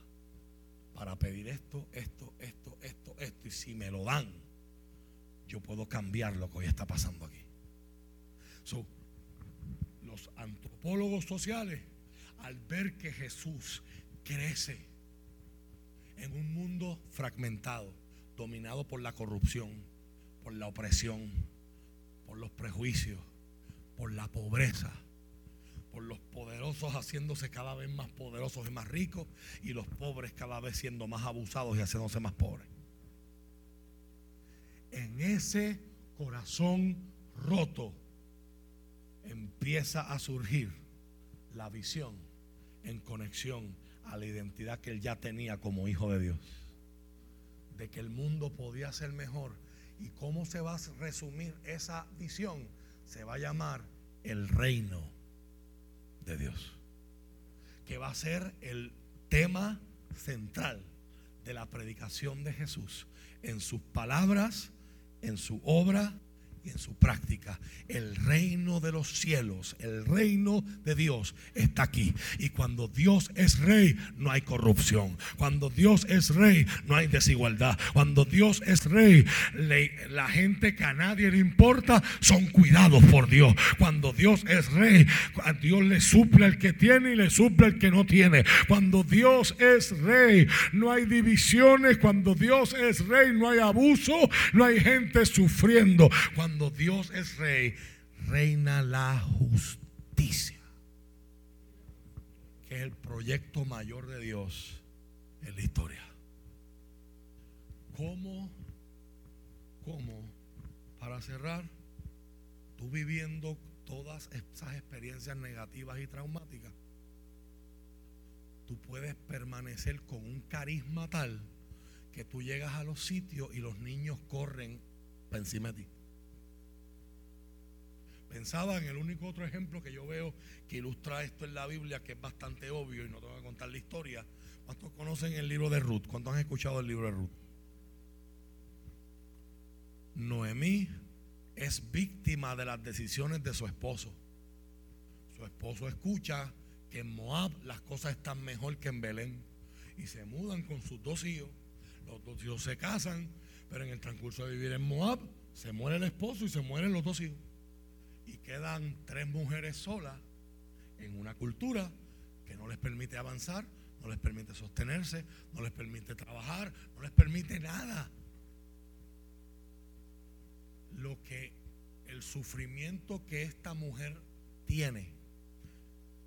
para pedir esto, esto, esto, esto, esto. Y si me lo dan, yo puedo cambiar lo que hoy está pasando aquí. los antropólogos sociales, al ver que Jesús crece en un mundo fragmentado, dominado por la corrupción, por la opresión, por los prejuicios, por la pobreza, por los poderosos haciéndose cada vez más poderosos y más ricos y los pobres cada vez siendo más abusados y haciéndose más pobres. En ese corazón roto empieza a surgir la visión en conexión a la identidad que él ya tenía como hijo de Dios. De que el mundo podía ser mejor ¿Y cómo se va a resumir esa visión? Se va a llamar el reino de Dios. Que va a ser el tema central de la predicación de Jesús en sus palabras, en su obra y en su práctica. El reino de los cielos, el reino de Dios está aquí. Y cuando Dios es rey, no hay corrupción. Cuando Dios es rey, no hay desigualdad. Cuando Dios es rey, la gente que a nadie le importa son cuidados por Dios. Cuando Dios es rey, a Dios le suple al que tiene y le suple al que no tiene. Cuando Dios es rey, no hay divisiones. Cuando Dios es rey, no hay abuso, no hay gente sufriendo. Cuando cuando Dios es rey, reina la justicia, que es el proyecto mayor de Dios en la historia. ¿Cómo, cómo, para cerrar, tú viviendo todas esas experiencias negativas y traumáticas, tú puedes permanecer con un carisma tal que tú llegas a los sitios y los niños corren encima de ti. Pensaba en el único otro ejemplo que yo veo que ilustra esto en la Biblia, que es bastante obvio y no te voy a contar la historia. ¿Cuántos conocen el libro de Ruth? ¿Cuántos han escuchado el libro de Ruth? Noemí es víctima de las decisiones de su esposo. Su esposo escucha que en Moab las cosas están mejor que en Belén y se mudan con sus dos hijos. Los dos hijos se casan, pero en el transcurso de vivir en Moab se muere el esposo y se mueren los dos hijos. Y quedan tres mujeres solas en una cultura que no les permite avanzar, no les permite sostenerse, no les permite trabajar, no les permite nada. Lo que el sufrimiento que esta mujer tiene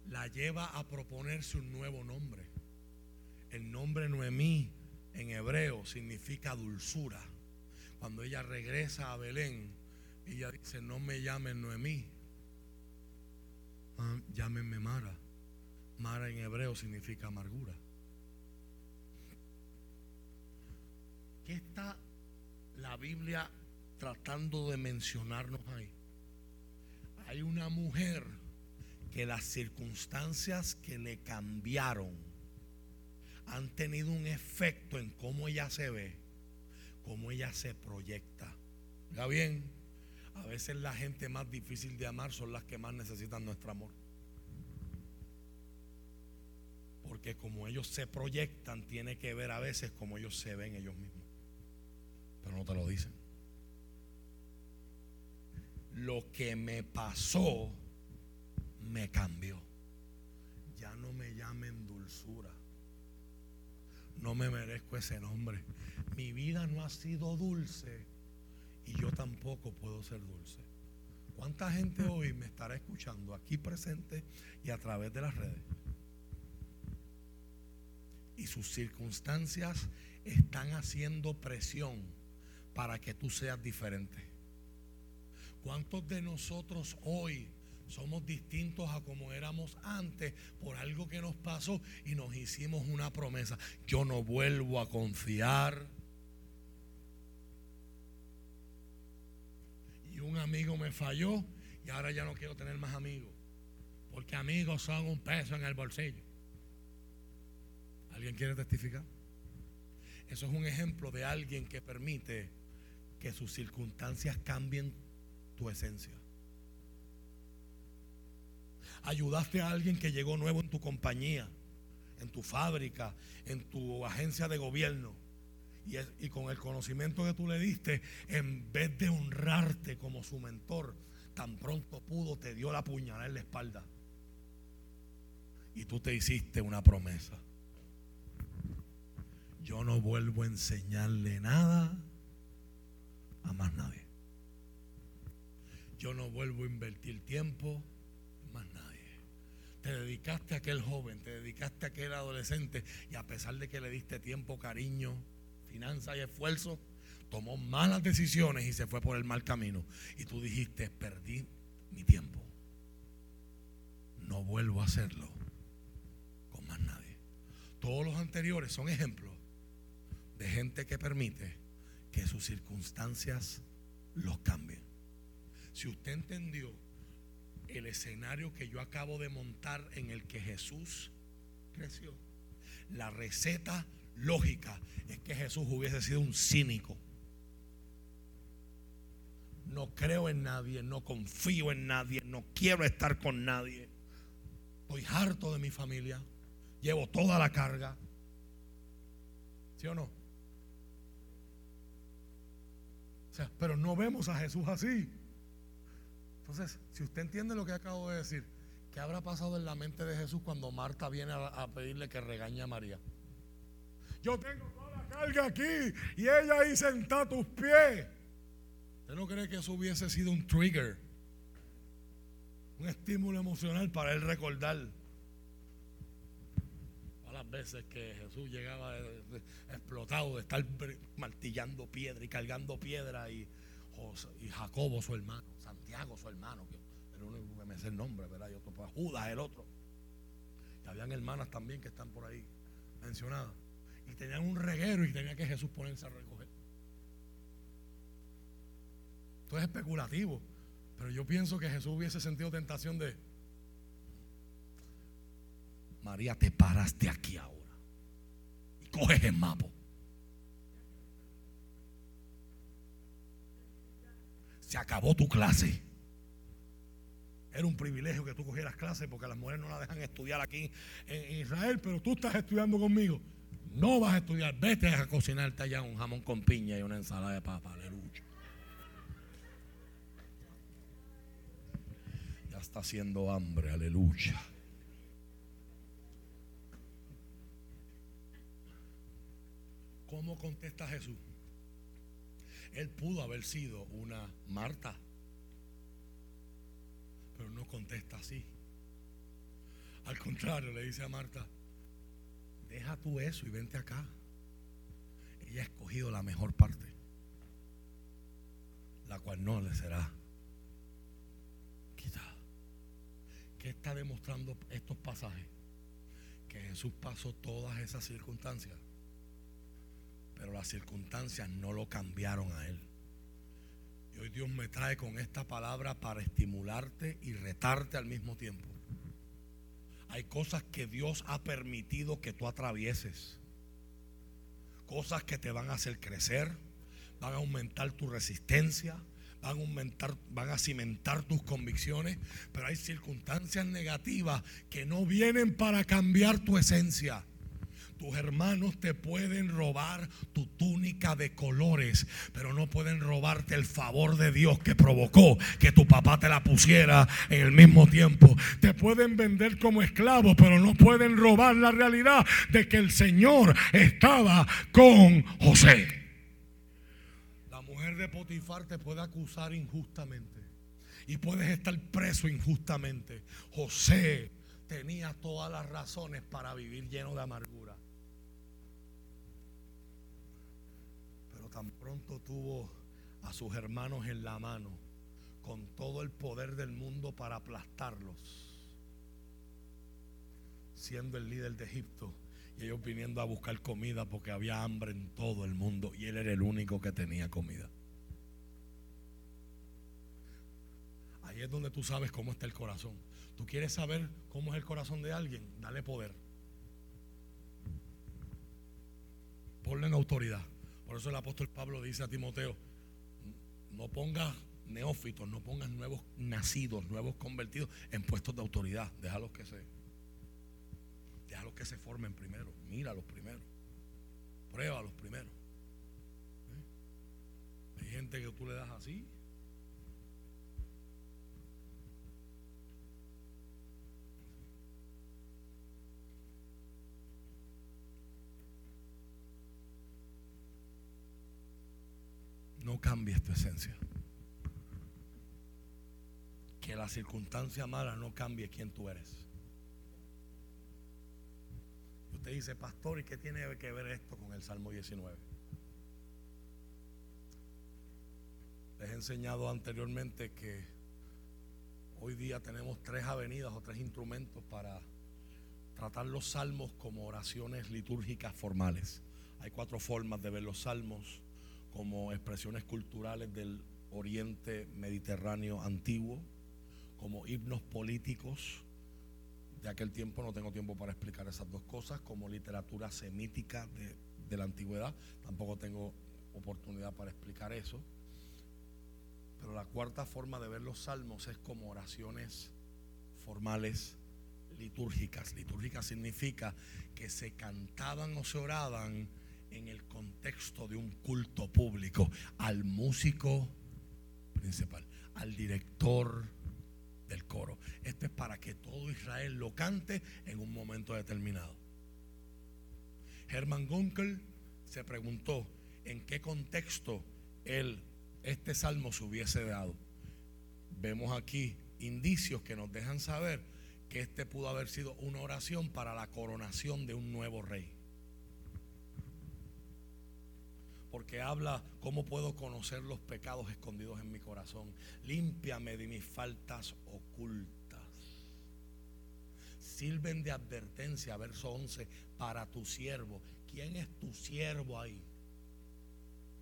la lleva a proponerse un nuevo nombre. El nombre Noemí en hebreo significa dulzura. Cuando ella regresa a Belén, ella dice, no me llamen Noemí, ah, llámenme Mara. Mara en hebreo significa amargura. ¿Qué está la Biblia tratando de mencionarnos ahí? Hay una mujer que las circunstancias que le cambiaron han tenido un efecto en cómo ella se ve, cómo ella se proyecta. ¿Ya bien? A veces la gente más difícil de amar son las que más necesitan nuestro amor. Porque como ellos se proyectan, tiene que ver a veces como ellos se ven ellos mismos. Pero no te lo dicen. Lo que me pasó me cambió. Ya no me llamen dulzura. No me merezco ese nombre. Mi vida no ha sido dulce y yo tampoco puedo ser dulce. ¿Cuánta gente hoy me estará escuchando aquí presente y a través de las redes? Y sus circunstancias están haciendo presión para que tú seas diferente. ¿Cuántos de nosotros hoy somos distintos a como éramos antes por algo que nos pasó y nos hicimos una promesa. Yo no vuelvo a confiar. Y un amigo me falló y ahora ya no quiero tener más amigos. Porque amigos son un peso en el bolsillo. ¿Alguien quiere testificar? Eso es un ejemplo de alguien que permite que sus circunstancias cambien tu esencia. Ayudaste a alguien que llegó nuevo en tu compañía, en tu fábrica, en tu agencia de gobierno. Y, con el conocimiento que tú le diste, en vez de honrarte como su mentor, tan pronto pudo, te dio la puñalada en la espalda. Y tú te hiciste una promesa. Yo no vuelvo a enseñarle nada a más nadie. Yo no vuelvo a invertir tiempo te dedicaste a aquel joven, te dedicaste a aquel adolescente y a pesar de que le diste tiempo, cariño, finanzas y esfuerzo, tomó malas decisiones y se fue por el mal camino. Y tú dijiste, perdí mi tiempo. No vuelvo a hacerlo con más nadie. Todos los anteriores son ejemplos de gente que permite que sus circunstancias los cambien. Si usted entendió el escenario que yo acabo de montar en el que Jesús creció. La receta lógica es que Jesús hubiese sido un cínico. No creo en nadie, no confío en nadie, no quiero estar con nadie. Estoy harto de mi familia. Llevo toda la carga. ¿Sí o no? O sea, pero no vemos a Jesús así. Entonces, si usted entiende lo que acabo de decir, ¿qué habrá pasado en la mente de Jesús cuando Marta viene a, pedirle que regañe a María? Yo tengo toda la carga aquí y ella ahí sentada a tus pies. ¿Usted no cree que eso hubiese sido un trigger? Un estímulo emocional para él recordar a las veces que Jesús llegaba explotado de estar martillando piedra y cargando piedra y, Jacobo su hermano Santiago, su hermano, que el único que me sé el nombre, ¿verdad? Y otro, pues, Judas, el otro. Y habían hermanas también que están por ahí mencionadas. Y tenían un reguero y tenía que Jesús ponerse a recoger. Esto es especulativo. Pero yo pienso que Jesús hubiese sentido tentación de, María, te paraste aquí ahora. Y coges el mapa. Se acabó tu clase. Era un privilegio que tú cogieras clase porque las mujeres no la dejan estudiar aquí en Israel, pero tú estás estudiando conmigo. No vas a estudiar, vete a cocinarte allá un jamón con piña y una ensalada de papa, aleluya. Ya está haciendo hambre, aleluya. ¿Cómo contesta Jesús? Él pudo haber sido una Marta, pero no contesta así. Al contrario, le dice a Marta, deja tú eso y vente acá. Ella ha escogido la mejor parte, la cual no le será quitada. ¿Qué está demostrando estos pasajes? Que Jesús pasó todas esas circunstancias pero las circunstancias no lo cambiaron a él. Y hoy Dios me trae con esta palabra para estimularte y retarte al mismo tiempo. Hay cosas que Dios ha permitido que tú atravieses. Cosas que te van a hacer crecer, van a aumentar tu resistencia, van a aumentar, van a cimentar tus convicciones, pero hay circunstancias negativas que no vienen para cambiar tu esencia. Tus hermanos te pueden robar tu túnica de colores, pero no pueden robarte el favor de Dios que provocó que tu papá te la pusiera en el mismo tiempo. Te pueden vender como esclavo, pero no pueden robar la realidad de que el Señor estaba con José. La mujer de Potifar te puede acusar injustamente y puedes estar preso injustamente. José tenía todas las razones para vivir lleno de amargura. Tan pronto tuvo a sus hermanos en la mano con todo el poder del mundo para aplastarlos, siendo el líder de Egipto y ellos viniendo a buscar comida porque había hambre en todo el mundo y él era el único que tenía comida. Ahí es donde tú sabes cómo está el corazón. Tú quieres saber cómo es el corazón de alguien, dale poder. Ponle en autoridad. Por eso el apóstol Pablo dice a Timoteo, no pongas neófitos, no pongas nuevos nacidos, nuevos convertidos en puestos de autoridad. Déjalos que se, déjalos que se formen primero. Míralos primero. Pruébalos primero. ¿Eh? Hay gente que tú le das así no cambies tu esencia. Que la circunstancia mala no cambie quién tú eres. Usted dice, pastor, ¿y qué tiene que ver esto con el Salmo 19? Les he enseñado anteriormente que hoy día tenemos tres avenidas o tres instrumentos para tratar los salmos como oraciones litúrgicas formales. Hay cuatro formas de ver los salmos como expresiones culturales del oriente mediterráneo antiguo, como himnos políticos. De aquel tiempo no tengo tiempo para explicar esas dos cosas, como literatura semítica de, la antigüedad. Tampoco tengo oportunidad para explicar eso. Pero la cuarta forma de ver los salmos es como oraciones formales litúrgicas. Litúrgica significa que se cantaban o se oraban en el contexto de un culto público al músico principal, al director del coro. Esto es para que todo Israel lo cante en un momento determinado. Herman Gunkel se preguntó en qué contexto él, este salmo se hubiese dado. Vemos aquí indicios que nos dejan saber que este pudo haber sido una oración para la coronación de un nuevo rey. Porque habla cómo puedo conocer los pecados escondidos en mi corazón. Límpiame de mis faltas ocultas. Sirven de advertencia, verso 11, para tu siervo. ¿Quién es tu siervo ahí?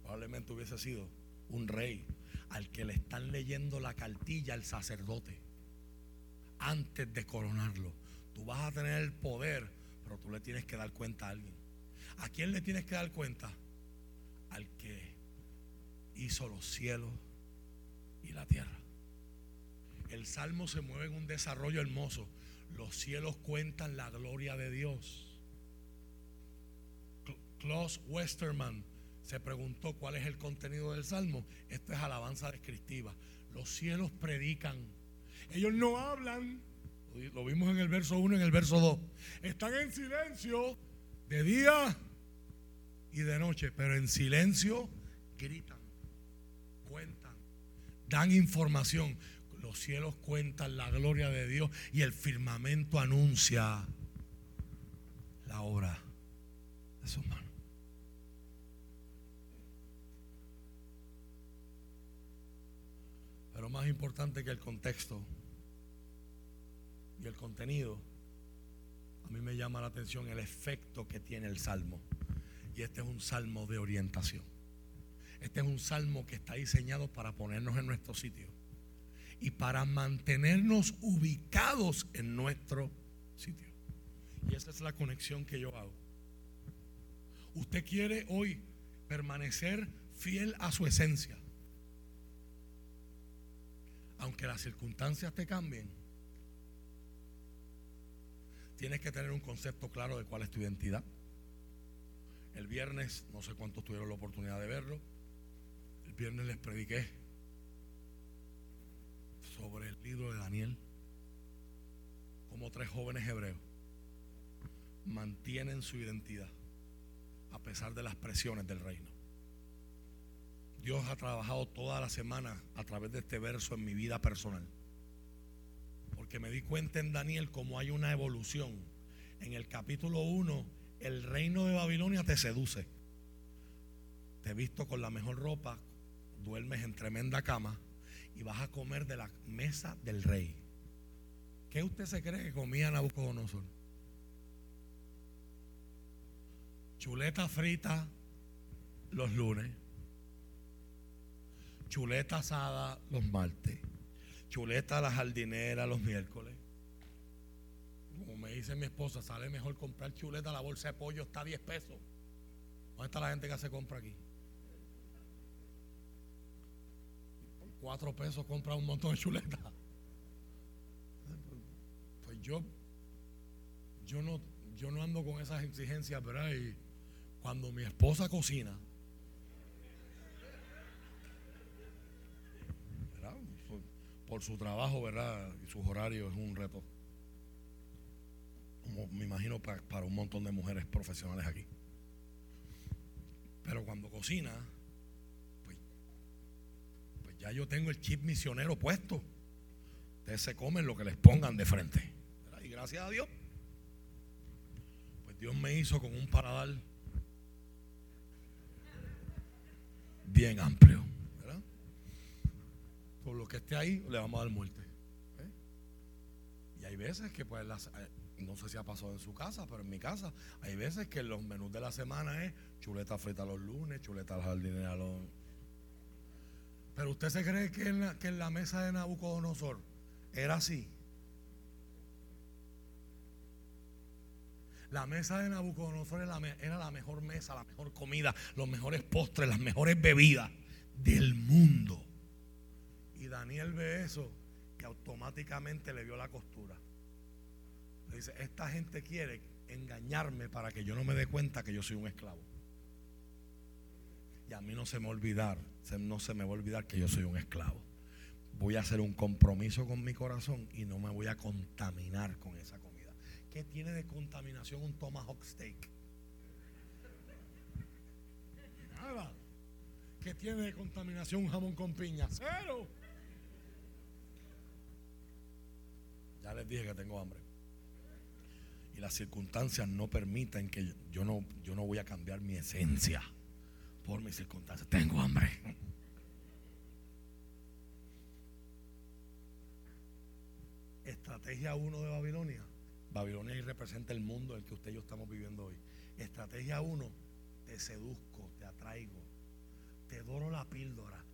Probablemente hubiese sido un rey al que le están leyendo la cartilla al sacerdote antes de coronarlo. Tú vas a tener el poder, pero tú le tienes que dar cuenta a alguien. ¿A quién le tienes que dar cuenta? Al que hizo los cielos y la tierra. El salmo se mueve en un desarrollo hermoso. Los cielos cuentan la gloria de Dios. Klaus Westerman se preguntó cuál es el contenido del salmo. Esto es alabanza descriptiva. Los cielos predican. Ellos no hablan. Lo vimos en el verso 1 y en el verso 2. Están en silencio de día y de noche, pero en silencio gritan, cuentan, dan información. Los cielos cuentan la gloria de Dios y el firmamento anuncia la obra de sus manos. Pero más importante que el contexto y el contenido, a mí me llama la atención el efecto que tiene el salmo. Y este es un salmo de orientación. Este es un salmo que está diseñado para ponernos en nuestro sitio y para mantenernos ubicados en nuestro sitio. Y esa es la conexión que yo hago. Usted quiere hoy permanecer fiel a su esencia aunque las circunstancias te cambien, tienes que tener un concepto claro de cuál es tu identidad. El viernes, no sé cuántos tuvieron la oportunidad de verlo, el viernes les prediqué sobre el libro de Daniel, como tres jóvenes hebreos mantienen su identidad a pesar de las presiones del reino. Dios ha trabajado toda la semana a través de este verso en mi vida personal. Porque me di cuenta en Daniel cómo hay una evolución. En el capítulo 1, el reino de Babilonia te seduce. Te he visto con la mejor ropa, duermes en tremenda cama y vas a comer de la mesa del rey. ¿Qué usted se cree que comía Nabucodonosor? Chuleta frita los lunes chuleta asada los martes, chuleta a la jardinera los miércoles. Como me dice mi esposa, sale mejor comprar chuleta, la bolsa de pollo está a 10 pesos. ¿Dónde está la gente que se compra aquí? Por 4 pesos compra un montón de chuleta. Pues yo, yo no, yo no ando con esas exigencias, ¿verdad? Y cuando mi esposa cocina, por su trabajo, ¿verdad? Y sus horarios es un reto. Me imagino para, para, un montón de mujeres profesionales aquí. Pero cuando cocina, pues, pues ya yo tengo el chip misionero puesto. Ustedes se comen lo que les pongan de frente. Y gracias a Dios, pues Dios me hizo con un paradar bien amplio por lo que esté ahí, le vamos a dar muerte. Hay veces que, pues, eh, no sé si ha pasado en su casa, pero en mi casa, hay veces que los menús de la semana es chuleta frita los lunes, chuleta al jardinera los. Pero usted se cree que en la, que en la mesa de Nabucodonosor era así. La mesa de Nabucodonosor era la, era la mejor mesa, la mejor comida, los mejores postres, las mejores bebidas del mundo. Y Daniel ve eso automáticamente le vio la costura. Dice, esta gente quiere engañarme para que yo no me dé cuenta que yo soy un esclavo. Y a mí no se me olvidar, no se me va a olvidar que yo soy un esclavo. Voy a hacer un compromiso con mi corazón y no me voy a contaminar con esa comida. ¿Qué tiene de contaminación un tomahawk steak? Nada. ¿Qué tiene de contaminación un jamón con piña? Cero. Ya les dije que tengo hambre. Y las circunstancias no permiten que yo no, yo no voy a cambiar mi esencia por mis circunstancias. Tengo hambre. Estrategia 1 de Babilonia. Babilonia representa el mundo en el que usted y yo estamos viviendo hoy. Estrategia 1, te seduzco, te atraigo, te doro la píldora,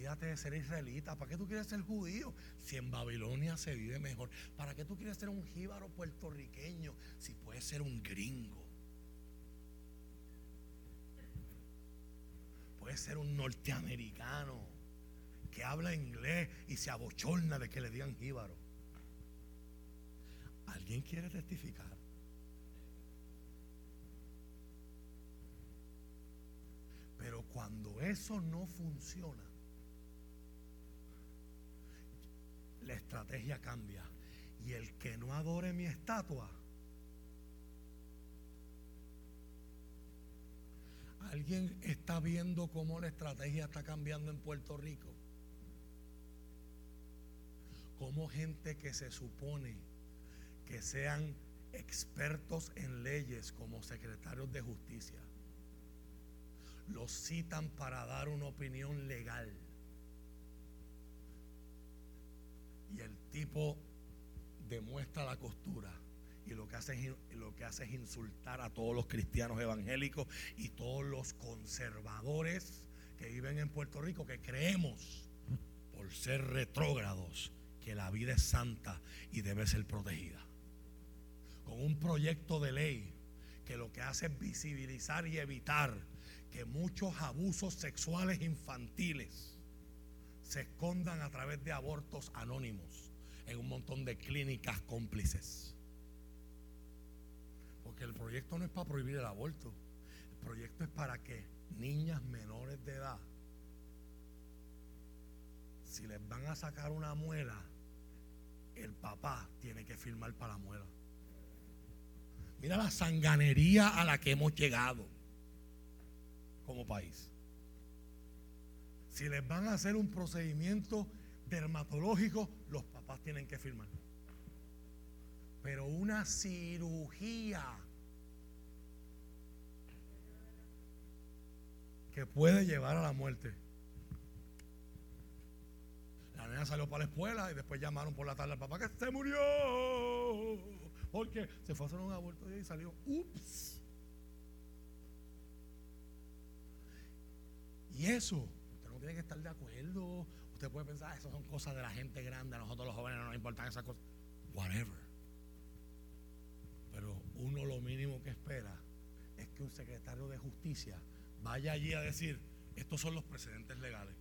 Olvídate de ser israelita. ¿Para qué tú quieres ser judío? Si en Babilonia se vive mejor. ¿Para qué tú quieres ser un jíbaro puertorriqueño si puedes ser un gringo? Puedes ser un norteamericano que habla inglés y se abochorna de que le digan jíbaro. ¿Alguien quiere testificar? Pero cuando eso no funciona, la estrategia cambia. Y el que no adore mi estatua, ¿alguien está viendo cómo la estrategia está cambiando en Puerto Rico? Como gente que se supone que sean expertos en leyes como secretarios de justicia, los citan para dar una opinión legal y el tipo demuestra la costura y lo que hace es, lo que hace es insultar a todos los cristianos evangélicos y todos los conservadores que viven en Puerto Rico que creemos por ser retrógrados que la vida es santa y debe ser protegida. Con un proyecto de ley que lo que hace es visibilizar y evitar que muchos abusos sexuales infantiles se escondan a través de abortos anónimos en un montón de clínicas cómplices. Porque el proyecto no es para prohibir el aborto. El proyecto es para que niñas menores de edad, si les van a sacar una muela, el papá tiene que firmar para la muela. Mira la sanganería a la que hemos llegado como país si les van a hacer un procedimiento dermatológico, los papás tienen que firmar. Pero una cirugía que puede llevar a la muerte. La nena salió para la escuela y después llamaron por la tarde al papá que se murió. Porque se fue a hacer un aborto y salió. Ups. Y eso tiene que estar de acuerdo. Usted puede pensar, esas son cosas de la gente grande, a nosotros los jóvenes no nos importan esas cosas. Whatever. Pero uno lo mínimo que espera es que un secretario de justicia vaya allí a decir, estos son los precedentes legales.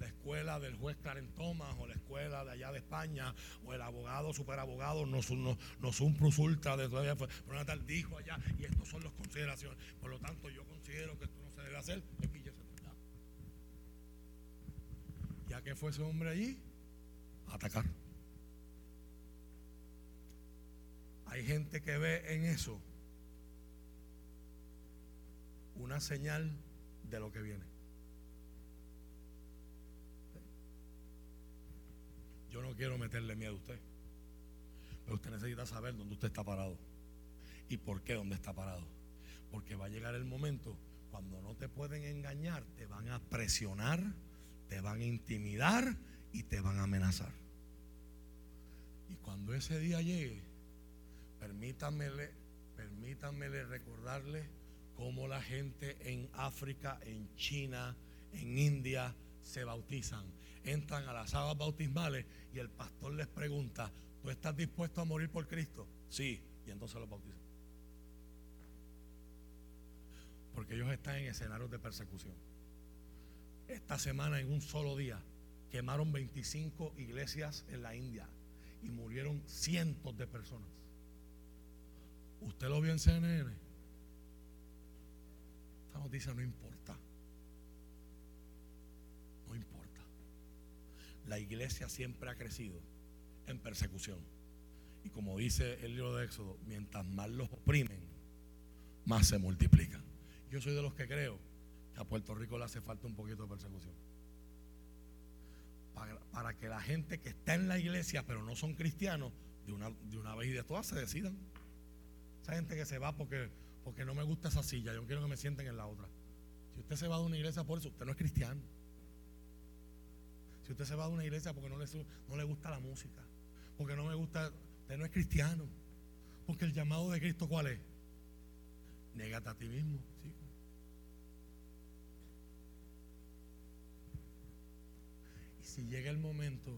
La escuela del juez Clarence Thomas o la escuela de allá de España o el abogado superabogado no son, no, no son plus ultra de todavía fue, pero tal dijo allá y estos son las consideraciones. Por lo tanto, yo considero que esto no se debe hacer, es que fue ese hombre allí, a atacar. Hay gente que ve en eso una señal de lo que viene. Yo no quiero meterle miedo a usted, pero usted necesita saber dónde usted está parado y por qué dónde está parado. Porque va a llegar el momento cuando no te pueden engañar, te van a presionar te van a intimidar y te van a amenazar. Y cuando ese día llegue, permítanmele, permítanmele recordarle cómo la gente en África, en China, en India se bautizan. Entran a las aguas bautismales y el pastor les pregunta, ¿tú estás dispuesto a morir por Cristo? Sí, y entonces los bautizan. Porque ellos están en escenarios de persecución. Esta semana, en un solo día, quemaron 25 iglesias en la India y murieron cientos de personas. ¿Usted lo vio en CNN? Esta noticia no importa. No importa. La iglesia siempre ha crecido en persecución. Y como dice el libro de Éxodo, mientras más los oprimen, más se multiplican. Yo soy de los que creo a Puerto Rico le hace falta un poquito de persecución. Para, que la gente que está en la iglesia, pero no son cristianos, de una, de una vez y de todas se decidan. Esa gente que se va porque, porque no me gusta esa silla, yo quiero que me sienten en la otra. Si usted se va de una iglesia por eso, usted no es cristiano. Si usted se va de una iglesia porque no le, no le gusta la música, porque no me gusta, usted no es cristiano. Porque el llamado de Cristo, ¿cuál es? Négate a ti mismo. ¿sí? Si llega el momento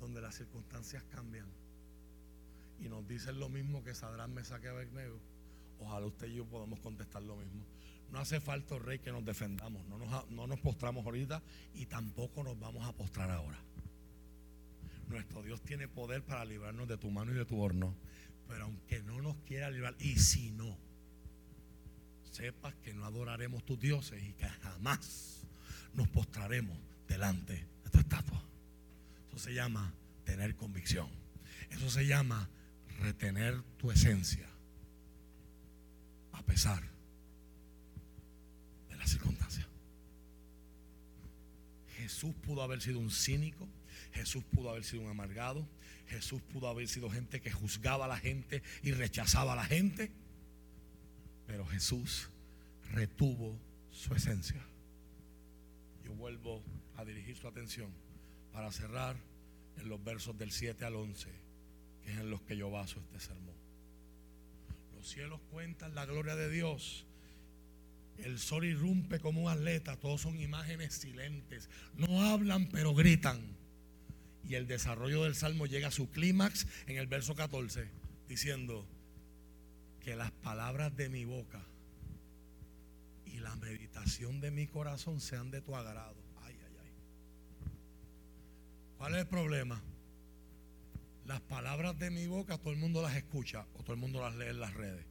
donde las circunstancias cambian y nos dicen lo mismo que Sadrán, me saque Abednego, ojalá usted y yo podamos contestar lo mismo. No hace falta, oh rey, que nos defendamos. No nos, no nos postramos ahorita y tampoco nos vamos a postrar ahora. Nuestro Dios tiene poder para librarnos de tu mano y de tu horno. Pero aunque no nos quiera librar, y si no, sepas que no adoraremos tus dioses y que jamás nos postraremos delante de tu estatua. Eso se llama tener convicción. Eso se llama retener tu esencia a pesar de las circunstancias. Jesús pudo haber sido un cínico, Jesús pudo haber sido un amargado, Jesús pudo haber sido gente que juzgaba a la gente y rechazaba a la gente, pero Jesús retuvo su esencia. Yo vuelvo a dirigir su atención para cerrar en los versos del 7 al 11, que es en los que yo baso este sermón. Los cielos cuentan la gloria de Dios. El sol irrumpe como un atleta, todos son imágenes silentes. No hablan, pero gritan. Y el desarrollo del salmo llega a su clímax en el verso 14, diciendo que las palabras de mi boca y la meditación de mi corazón sean de tu agrado. ¿Cuál es el problema? Las palabras de mi boca todo el mundo las escucha o todo el mundo las lee en las redes.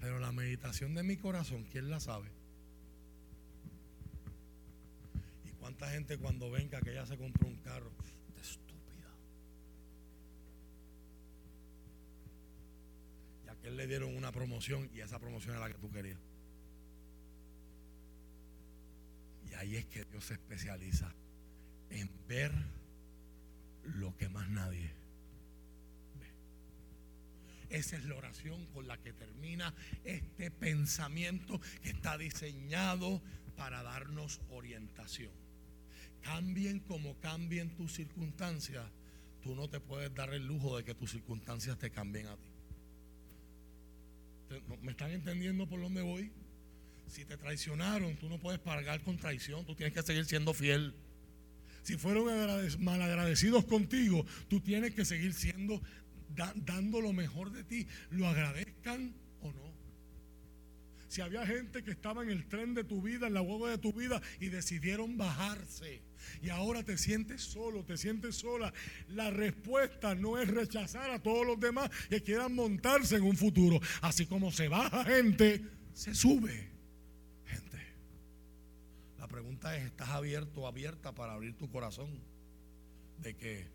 Pero la meditación de mi corazón, ¿quién la sabe? ¿Y cuánta gente cuando venga que ella se compró un carro? De estúpida. Y a aquel le dieron una promoción y esa promoción era la que tú querías. Y ahí es que Dios se especializa en ver lo que más nadie ve. Esa es la oración con la que termina este pensamiento que está diseñado para darnos orientación. Cambien como cambien tus circunstancias, tú no te puedes dar el lujo de que tus circunstancias te cambien a ti. ¿Me están entendiendo por dónde voy? Si te traicionaron, tú no puedes pagar con traición, tú tienes que seguir siendo fiel. Si fueron malagradecidos contigo, tú tienes que seguir siendo, dando lo mejor de ti, lo agradezcan o no. Si había gente que estaba en el tren de tu vida, en la hueva de tu vida, y decidieron bajarse, y ahora te sientes solo, te sientes sola, la respuesta no es rechazar a todos los demás que quieran montarse en un futuro. Así como se baja gente, se sube pregunta es, ¿estás abierto o abierta para abrir tu corazón? De que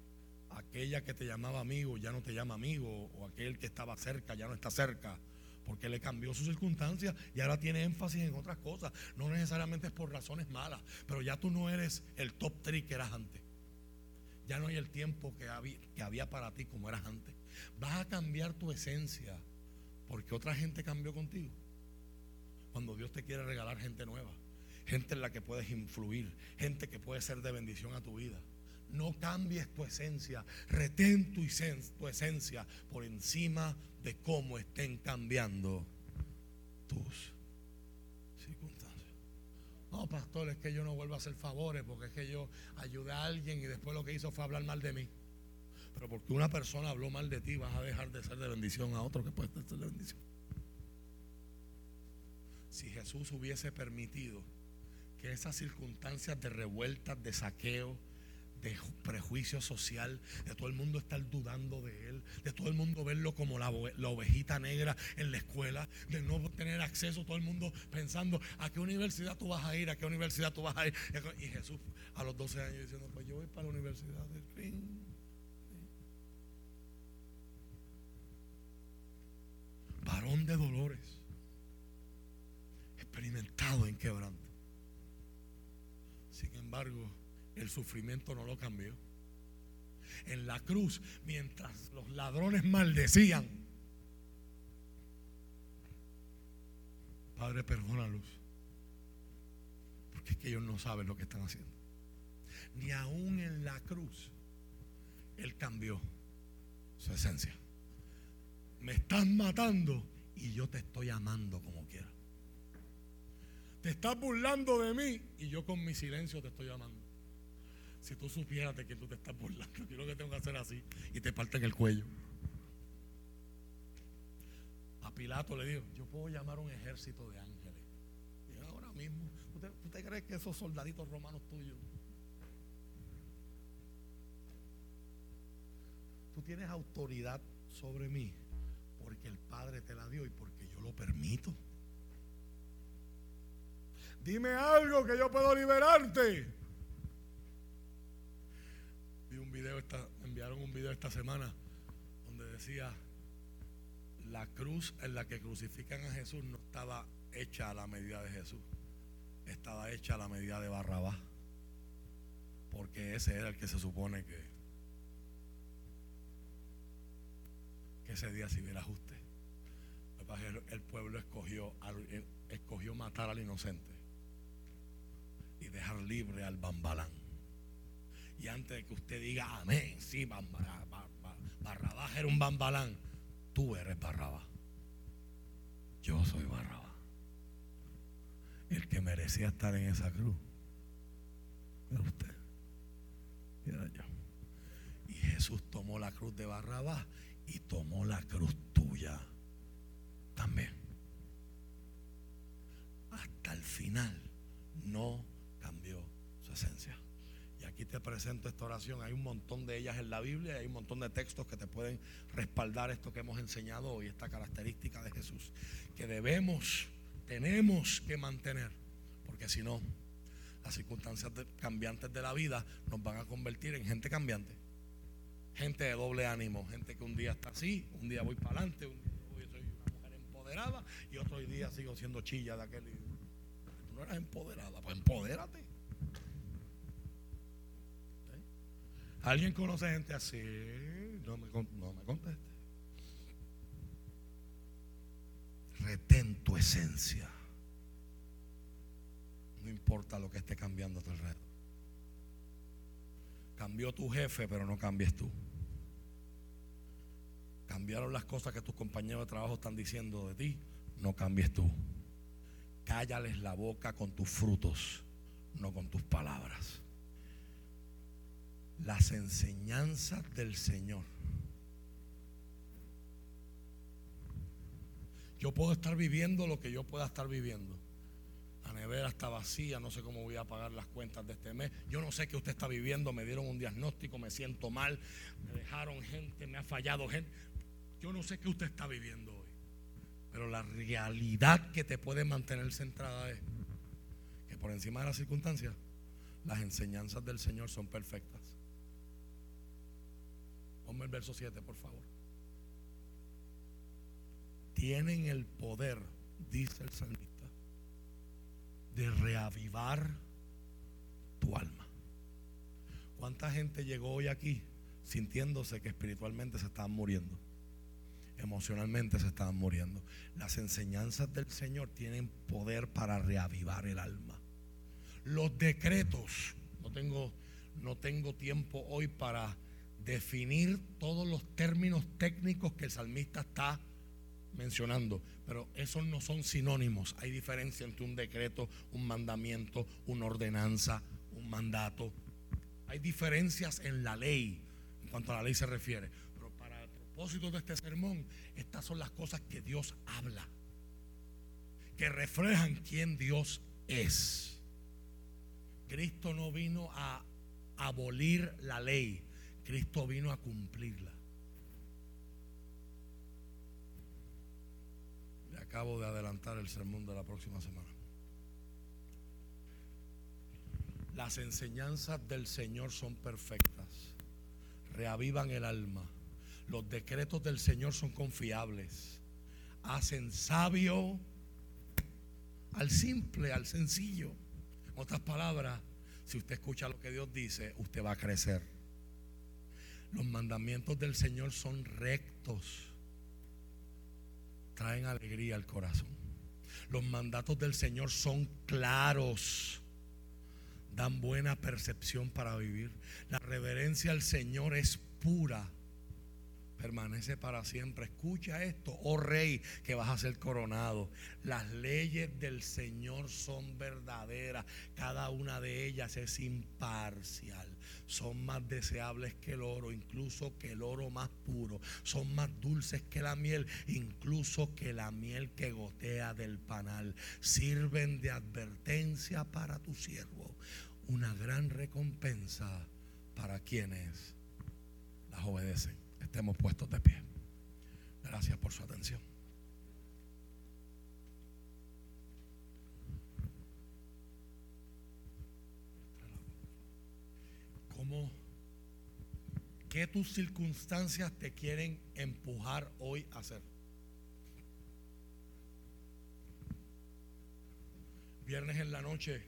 aquella que te llamaba amigo ya no te llama amigo, o aquel que estaba cerca ya no está cerca, porque le cambió sus circunstancias y ahora tiene énfasis en otras cosas. No necesariamente es por razones malas, pero ya tú no eres el top 3 que eras antes. Ya no hay el tiempo que había, que había para ti como eras antes. Vas a cambiar tu esencia porque otra gente cambió contigo. Cuando Dios te quiere regalar gente nueva gente en la que puedes influir, gente que puede ser de bendición a tu vida. No cambies tu esencia, retén tu, esencia por encima de cómo estén cambiando tus circunstancias. No, pastor, es que yo no vuelvo a hacer favores porque es que yo ayudé a alguien y después lo que hizo fue hablar mal de mí. Pero porque una persona habló mal de ti, vas a dejar de ser de bendición a otro que puede ser de bendición. Si Jesús hubiese permitido que esas circunstancias de revueltas, de saqueo, de prejuicio social, de todo el mundo estar dudando de él, de todo el mundo verlo como la, ovejita negra en la escuela, de no tener acceso, todo el mundo pensando a qué universidad tú vas a ir, a qué universidad tú vas a ir. Y Jesús a los 12 años diciendo, pues yo voy para la universidad del fin. Varón de dolores, experimentado en quebranto. Embargo, el sufrimiento no lo cambió. En la cruz, mientras los ladrones maldecían, Padre, perdónalos. Porque es que ellos no saben lo que están haciendo. Ni aún en la cruz, Él cambió su esencia. Me estás matando y yo te estoy amando como quiera. Te estás burlando de mí y yo con mi silencio te estoy amando. Si tú supieras que tú te estás burlando, yo lo que tengo que hacer así y te parten el cuello. A Pilato le digo, yo puedo llamar un ejército de ángeles. Y ahora mismo, ¿usted, ¿usted cree que esos soldaditos romanos tuyos tú tienes autoridad sobre mí porque el Padre te la dio y porque yo lo permito. Dime algo que yo puedo liberarte. Vi un video esta, enviaron un video esta semana donde decía la cruz en la que crucifican a Jesús no estaba hecha a la medida de Jesús, estaba hecha a la medida de Barrabás, porque ese era el que se supone que, ese día si hubiera ajuste. El pueblo escogió, escogió matar al inocente y dejar libre al bambalán. Y antes de que usted diga amén, sí, Barrabás era un bambalán, tú eres Barrabás. Yo soy Barrabás. El que merecía estar en esa cruz era usted. era yo. Y Jesús tomó la cruz de Barrabás y tomó la cruz tuya también. Hasta el final no cambió su esencia. Y aquí te presento esta oración. Hay un montón de ellas en la Biblia, hay un montón de textos que te pueden respaldar esto que hemos enseñado hoy, esta característica de Jesús, que debemos, tenemos que mantener, porque si no, las circunstancias cambiantes de la vida nos van a convertir en gente cambiante, gente de doble ánimo, gente que un día está así, un día voy para adelante, un día soy una mujer empoderada y otro día sigo siendo chilla de aquel no eras empoderada, pues empodérate. ¿Eh? ¿Alguien conoce gente así? No me, no me conteste. Retén tu esencia. No importa lo que esté cambiando a tu alrededor. Cambió tu jefe, pero no cambies tú. Cambiaron las cosas que tus compañeros de trabajo están diciendo de ti, no cambies tú cállales la boca con tus frutos, no con tus palabras. Las enseñanzas del Señor. Yo puedo estar viviendo lo que yo pueda estar viviendo. La nevera está vacía, no sé cómo voy a pagar las cuentas de este mes. Yo no sé qué usted está viviendo, me dieron un diagnóstico, me siento mal, me dejaron gente, me ha fallado gente. Yo no sé qué usted está viviendo pero la realidad que te puede mantener centrada es que por encima de las circunstancias, las enseñanzas del Señor son perfectas. Ponme el verso 7, por favor. Tienen el poder, dice el salmista, de reavivar tu alma. ¿Cuánta gente llegó hoy aquí sintiéndose que espiritualmente se estaban muriendo? Emocionalmente se estaban muriendo. Las enseñanzas del Señor tienen poder para reavivar el alma. Los decretos, no tengo, no tengo tiempo hoy para definir todos los términos técnicos que el salmista está mencionando, pero esos no son sinónimos. Hay diferencia entre un decreto, un mandamiento, una ordenanza, un mandato. Hay diferencias en la ley, en cuanto a la ley se refiere de este sermón, estas son las cosas que Dios habla, que reflejan quién Dios es. Cristo no vino a abolir la ley, Cristo vino a cumplirla. Le acabo de adelantar el sermón de la próxima semana. Las enseñanzas del Señor son perfectas, reavivan el alma los decretos del Señor son confiables. Hacen sabio al simple, al sencillo. En otras palabras, si usted escucha lo que Dios dice, usted va a crecer. Los mandamientos del Señor son rectos. Traen alegría al corazón. Los mandatos del Señor son claros. Dan buena percepción para vivir. La reverencia al Señor es pura permanece para siempre. Escucha esto, oh rey, que vas a ser coronado. Las leyes del Señor son verdaderas. Cada una de ellas es imparcial. Son más deseables que el oro, incluso que el oro más puro. Son más dulces que la miel, incluso que la miel que gotea del panal. Sirven de advertencia para tu siervo. Una gran recompensa para quienes las obedecen estemos puestos de pie. Gracias por su atención. ¿Cómo? ¿Qué tus circunstancias te quieren empujar hoy a hacer? Viernes en la noche,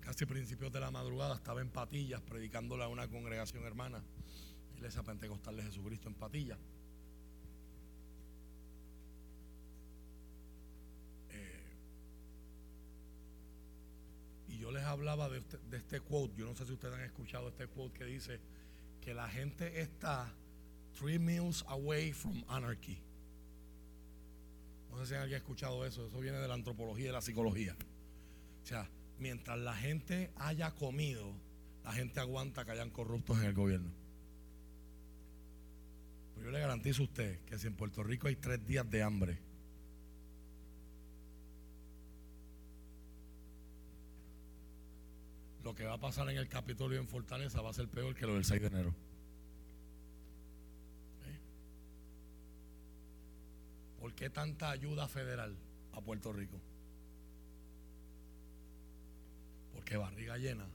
casi principios de la madrugada, estaba en Patillas predicándole a una congregación hermana. Iglesia Pentecostal de Jesucristo en Patilla. Eh, y yo les hablaba de este, quote, yo no sé si ustedes han escuchado este quote que dice que la gente está three meals away from anarchy. No sé si alguien ha escuchado eso, eso viene de la antropología y de la psicología. O sea, mientras la gente haya comido, la gente aguanta que hayan corruptos en el gobierno. Yo le garantizo a usted que si en Puerto Rico hay tres días de hambre, lo que va a pasar en el Capitolio en Fortaleza va a ser peor que lo del 6 de enero. ¿Eh? ¿Por qué tanta ayuda federal a Puerto Rico? Porque barriga llena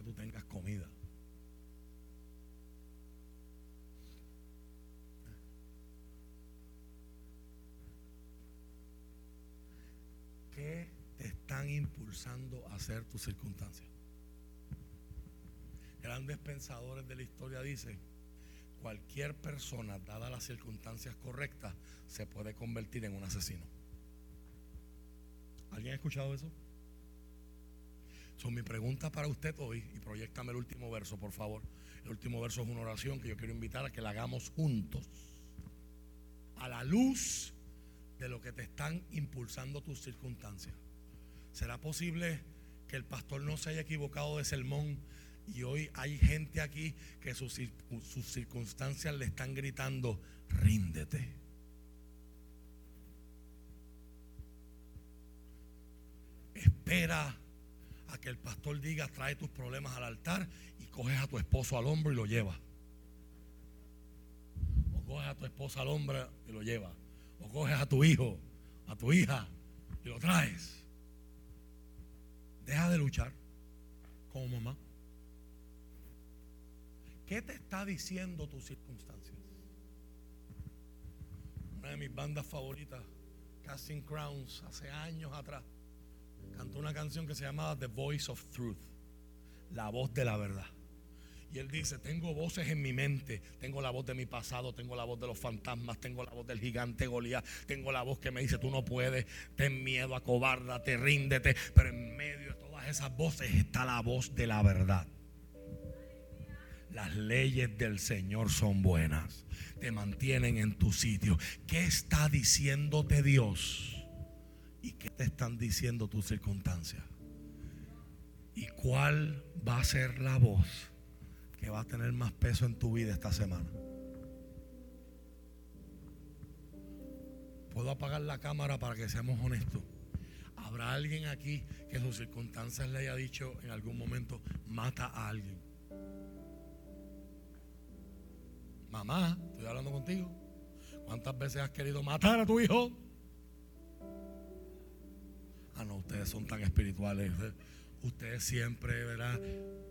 que tú tengas comida. ¿Qué te están impulsando a hacer tus circunstancias? Grandes pensadores de la historia dicen, cualquier persona, dada las circunstancias correctas, se puede convertir en un asesino. ¿Alguien ha escuchado eso? Son mi pregunta para usted hoy, y proyectame el último verso, por favor. El último verso es una oración que yo quiero invitar a que la hagamos juntos. A la luz de lo que te están impulsando tus circunstancias. ¿Será posible que el pastor no se haya equivocado de sermón y hoy hay gente aquí que sus, sus circunstancias le están gritando, ríndete? Espera a que el pastor diga, trae tus problemas al altar y coges a tu esposo al hombro y lo lleva. O coges a tu esposa al hombro y lo lleva. O coges a tu hijo, a tu hija y lo traes. Deja de luchar como mamá. ¿Qué te está diciendo tus circunstancias? Una de mis bandas favoritas, Casting Crowns, hace años atrás cantó una canción que se llamaba The Voice of Truth, la voz de la verdad. Y él dice, tengo voces en mi mente, tengo la voz de mi pasado, tengo la voz de los fantasmas, tengo la voz del gigante Goliat, tengo la voz que me dice, tú no puedes, ten miedo, acobárdate, ríndete, pero en medio de todas esas voces está la voz de la verdad. Las leyes del Señor son buenas, te mantienen en tu sitio. ¿Qué está diciéndote Dios? ¿Y qué te están diciendo tus circunstancias? ¿Y cuál va a ser la voz que va a tener más peso en tu vida esta semana? Puedo apagar la cámara para que seamos honestos. ¿Habrá alguien aquí que sus circunstancias le haya dicho en algún momento, mata a alguien? Mamá, estoy hablando contigo. ¿Cuántas veces has querido matar a tu hijo? Ah, no, ustedes son tan espirituales. Ustedes siempre, ¿verdad?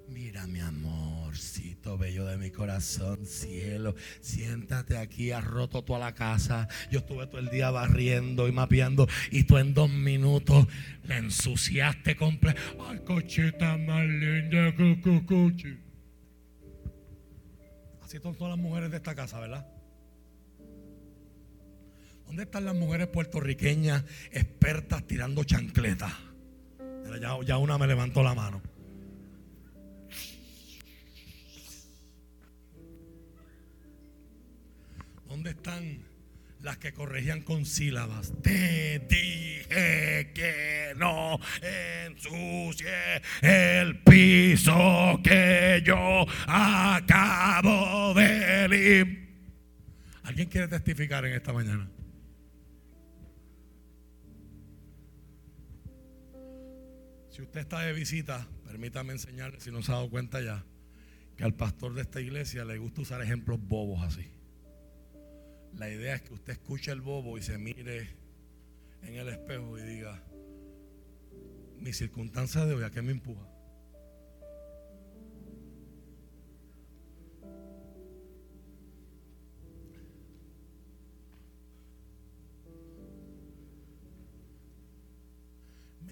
Mira mi amorcito bello de mi corazón, cielo, siéntate aquí, has roto toda la casa. Yo estuve todo el día barriendo y mapeando y tú en dos minutos le ensuciaste completo. Ay, cochita más linda, coche. Así son todas las mujeres de esta casa, ¿verdad? ¿Dónde están las mujeres puertorriqueñas expertas tirando chancletas? Ya, una me levantó la mano. ¿Dónde están las que corregían con sílabas? Te dije que no ensucie el piso que yo acabo de limpiar. ¿Alguien quiere testificar en esta mañana? Si usted está de visita, permítame enseñarle, si no se ha dado cuenta ya, que al pastor de esta iglesia le gusta usar ejemplos bobos así. La idea es que usted escuche el bobo y se mire en el espejo y diga, mi circunstancia de hoy, ¿a qué me empuja?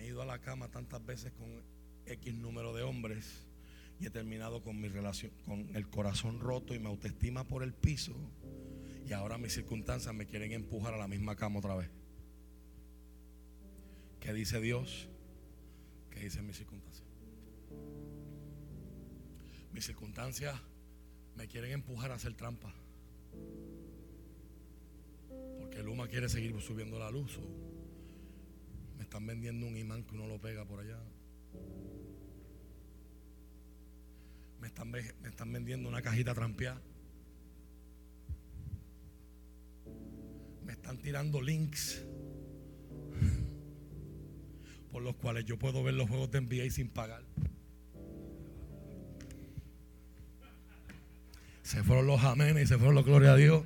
Ido a la cama tantas veces con X número de hombres y he terminado con mi relación, con el corazón roto y mi autoestima por el piso y ahora mis circunstancias me quieren empujar a la misma cama otra vez. ¿Qué dice Dios? ¿Qué dice mis circunstancias? Mis circunstancias me quieren empujar a hacer trampa. Porque Luma quiere seguir subiendo la luz. Están vendiendo un imán que uno lo pega por allá. Me están, me están vendiendo una cajita trampeada. me están tirando links por los cuales yo puedo ver los juegos de NBA sin pagar. Se fueron los amenes y se fueron los gloria a Dios.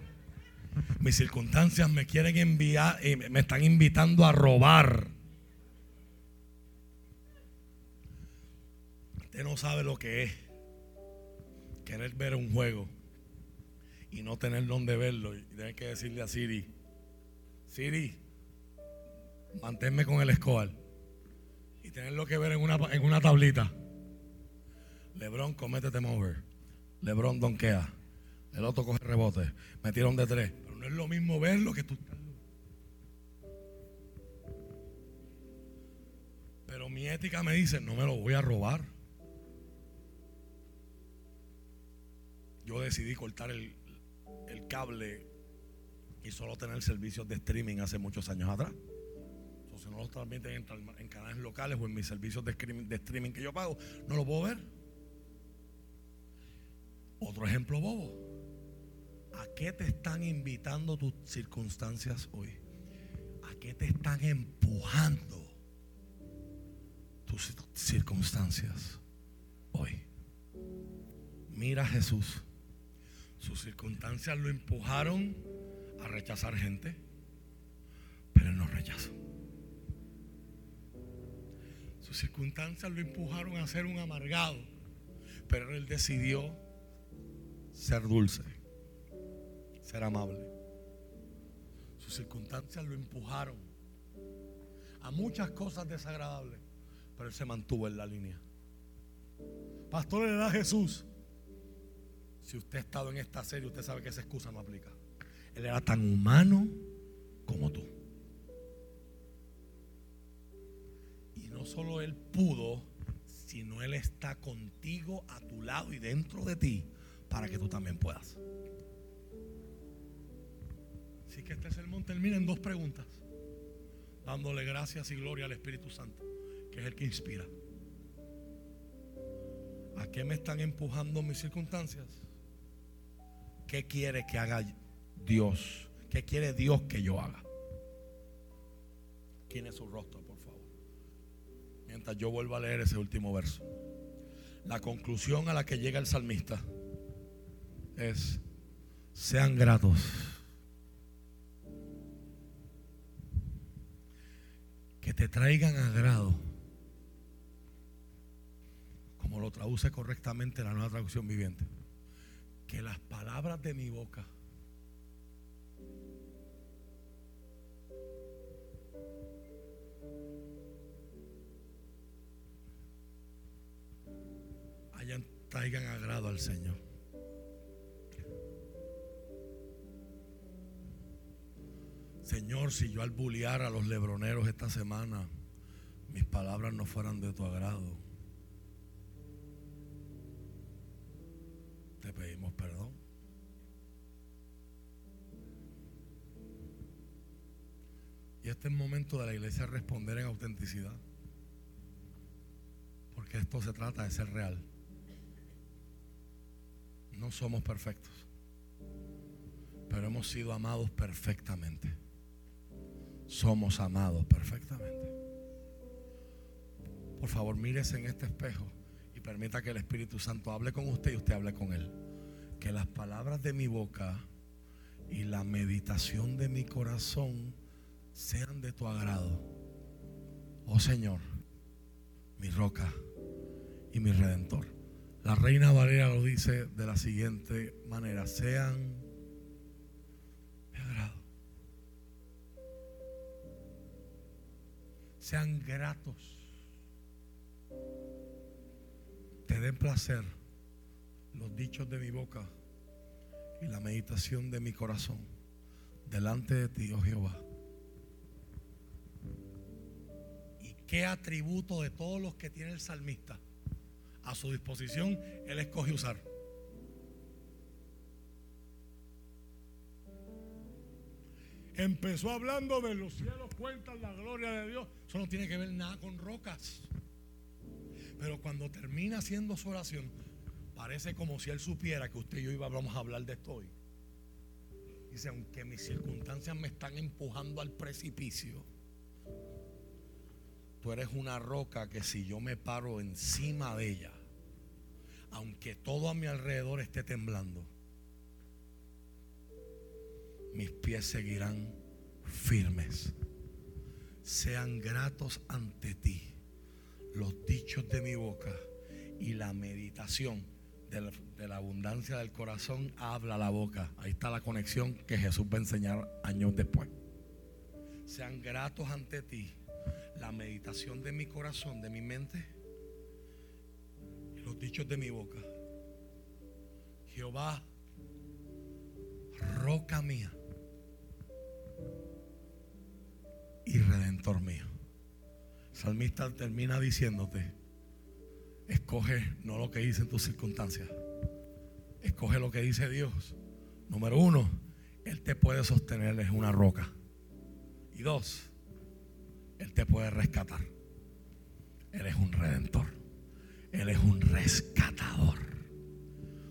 Mis circunstancias me quieren enviar y me están invitando a robar. No sabe lo que es querer ver un juego y no tener donde verlo y tener que decirle a Siri, Siri, manténme con el escobar y tenerlo que ver en una, en una tablita. Lebron comete mover. Lebron donkea. El otro coge rebote. Metieron de tres. Pero no es lo mismo verlo que tú Pero mi ética me dice, no me lo voy a robar. Yo decidí cortar el, el cable y solo tener servicios de streaming hace muchos años atrás. Entonces no lo transmiten en, canales locales o en mis servicios de streaming, que yo pago, no lo puedo ver. Otro ejemplo bobo. ¿A qué te están invitando tus circunstancias hoy? ¿A qué te están empujando tus circunstancias hoy? Mira Jesús. Sus circunstancias lo empujaron a rechazar gente, pero él no rechazó. Sus circunstancias lo empujaron a ser un amargado, pero él decidió ser dulce, ser amable. Sus circunstancias lo empujaron a muchas cosas desagradables, pero él se mantuvo en la línea. Pastor, le da Jesús. Si usted ha estado en esta serie, usted sabe que esa excusa no aplica. Él era tan humano como tú. Y no solo Él pudo, sino Él está contigo a tu lado y dentro de ti para que tú también puedas. Así que este sermón termina en dos preguntas. Dándole gracias y gloria al Espíritu Santo, que es el que inspira. ¿A qué me están empujando mis circunstancias? ¿Qué quiere que haga Dios? ¿Qué quiere Dios que yo haga? ¿Quién es su rostro, por favor? Mientras yo vuelvo a leer ese último verso. La conclusión a la que llega el salmista es, sean gratos. Que te traigan agrado. Como lo traduce correctamente la nueva traducción viviente. Que las palabras de mi boca traigan agrado al Señor. Señor. Señor, si yo al bullear a los lebroneros esta semana, mis palabras no fueran de tu agrado, perdón. Y este es el momento de la iglesia responder en autenticidad. Porque esto se trata de ser real. No somos perfectos. Pero hemos sido amados perfectamente. Somos amados perfectamente. Por favor, mírese en este espejo y permita que el Espíritu Santo hable con usted y usted hable con él. Que las palabras de mi boca y la meditación de mi corazón sean de tu agrado. Oh Señor, mi roca y mi redentor. La reina Valera lo dice de la siguiente manera, sean de agrado. Sean gratos. Te den placer los dichos de mi boca y la meditación de mi corazón delante de ti, oh Jehová. qué atributo de todos los que tiene el salmista a su disposición él escoge usar. Empezó hablando de los cielos cuentan la gloria de Dios. Eso no tiene que ver nada con rocas. Pero cuando termina haciendo su oración, parece como si él supiera que usted y yo íbamos a hablar de esto hoy. Dice, aunque mis circunstancias me están empujando al precipicio, Tú eres una roca que si yo me paro encima de ella, aunque todo a mi alrededor esté temblando, mis pies seguirán firmes. Sean gratos ante ti los dichos de mi boca y la meditación de la, abundancia del corazón habla la boca. Ahí está la conexión que Jesús va a enseñar años después. Sean gratos ante ti la meditación de mi corazón, de mi mente los dichos de mi boca. Jehová, roca mía y redentor mío. salmista termina diciéndote, escoge no lo que dicen tus circunstancias, escoge lo que dice Dios. Número uno, Él te puede sostener, es una roca. Y dos, él te puede rescatar. Él es un redentor. Él es un rescatador.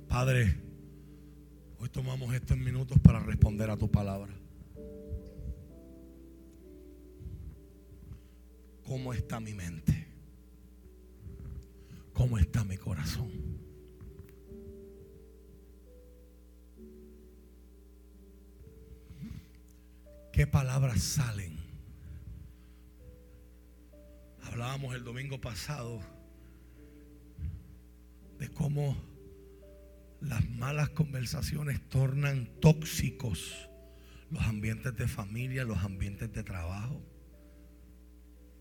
Padre, hoy tomamos estos minutos para responder a tu palabra. ¿Cómo está mi mente? ¿Cómo está mi corazón? ¿Qué palabras salen Hablábamos el domingo pasado de cómo las malas conversaciones tornan tóxicos los ambientes de familia, los ambientes de trabajo.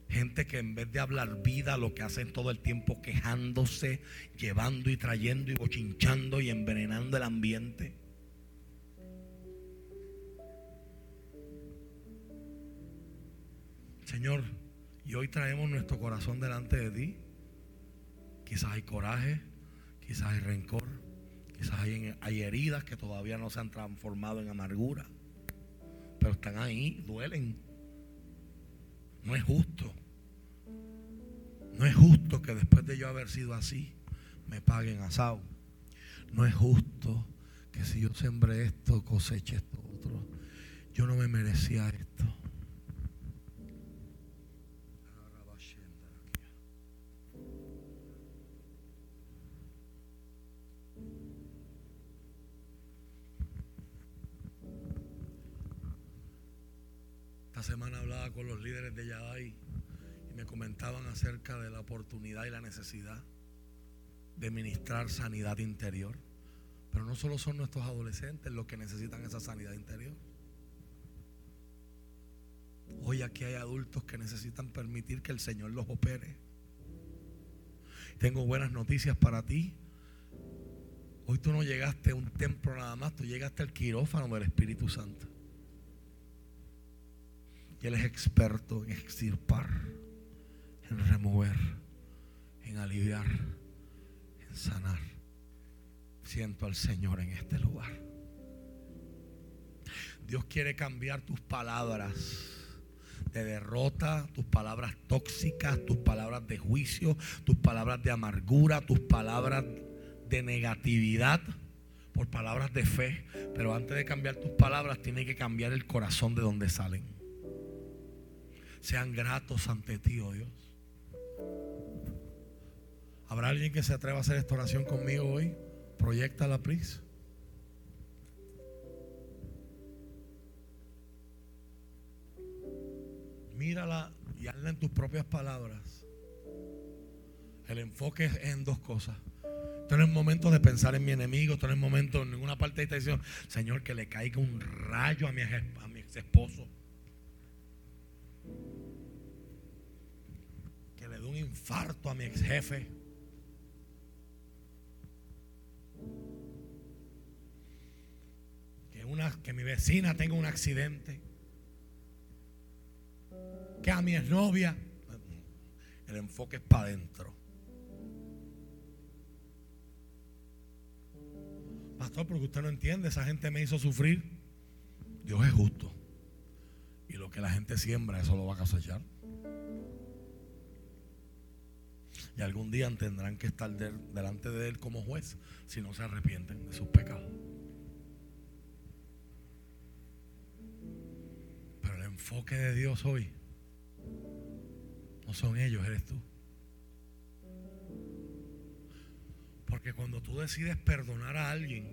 Gente que en vez de hablar vida, lo que hacen todo el tiempo quejándose, llevando y trayendo y bochinchando y envenenando el ambiente. Señor, y hoy traemos nuestro corazón delante de ti. Quizás hay coraje, quizás hay rencor, quizás hay, hay, heridas que todavía no se han transformado en amargura. Pero están ahí, duelen. No es justo. No es justo que después de yo haber sido así, me paguen asado. No es justo que si yo sembré esto, coseche esto otro. Yo no me merecía esto. semana con los líderes de Yadai y me comentaban acerca de la oportunidad y la necesidad de ministrar sanidad interior. Pero no solo son nuestros adolescentes los que necesitan esa sanidad interior. Hoy aquí hay adultos que necesitan permitir que el Señor los opere. Tengo buenas noticias para ti. Hoy tú no llegaste a un templo nada más, tú llegaste al quirófano del Espíritu Santo. Y Él es experto en extirpar, en remover, en aliviar, en sanar. Siento al Señor en este lugar. Dios quiere cambiar tus palabras de derrota, tus palabras tóxicas, tus palabras de juicio, tus palabras de amargura, tus palabras de negatividad por palabras de fe. Pero antes de cambiar tus palabras, tiene que cambiar el corazón de donde salen. Sean gratos ante ti, oh Dios. ¿Habrá alguien que se atreva a hacer esta oración conmigo hoy? Proyecta la please. Mírala y hazla en tus propias palabras. El enfoque es en dos cosas. Esto no es momento de pensar en mi enemigo, esto no es momento en ninguna parte de esta decisión. Señor, que le caiga un rayo a mi, a mi ex esposo. Un infarto a mi ex jefe. Que, una, que mi vecina tenga un accidente. Que a mi exnovia. El enfoque es para adentro. Pastor, porque usted no entiende, esa gente me hizo sufrir. Dios es justo. Y lo que la gente siembra, eso lo va a cosechar. Y algún día tendrán que estar delante de Él como juez si no se arrepienten de sus pecados. Pero el enfoque de Dios hoy no son ellos, eres tú. Porque cuando tú decides perdonar a alguien,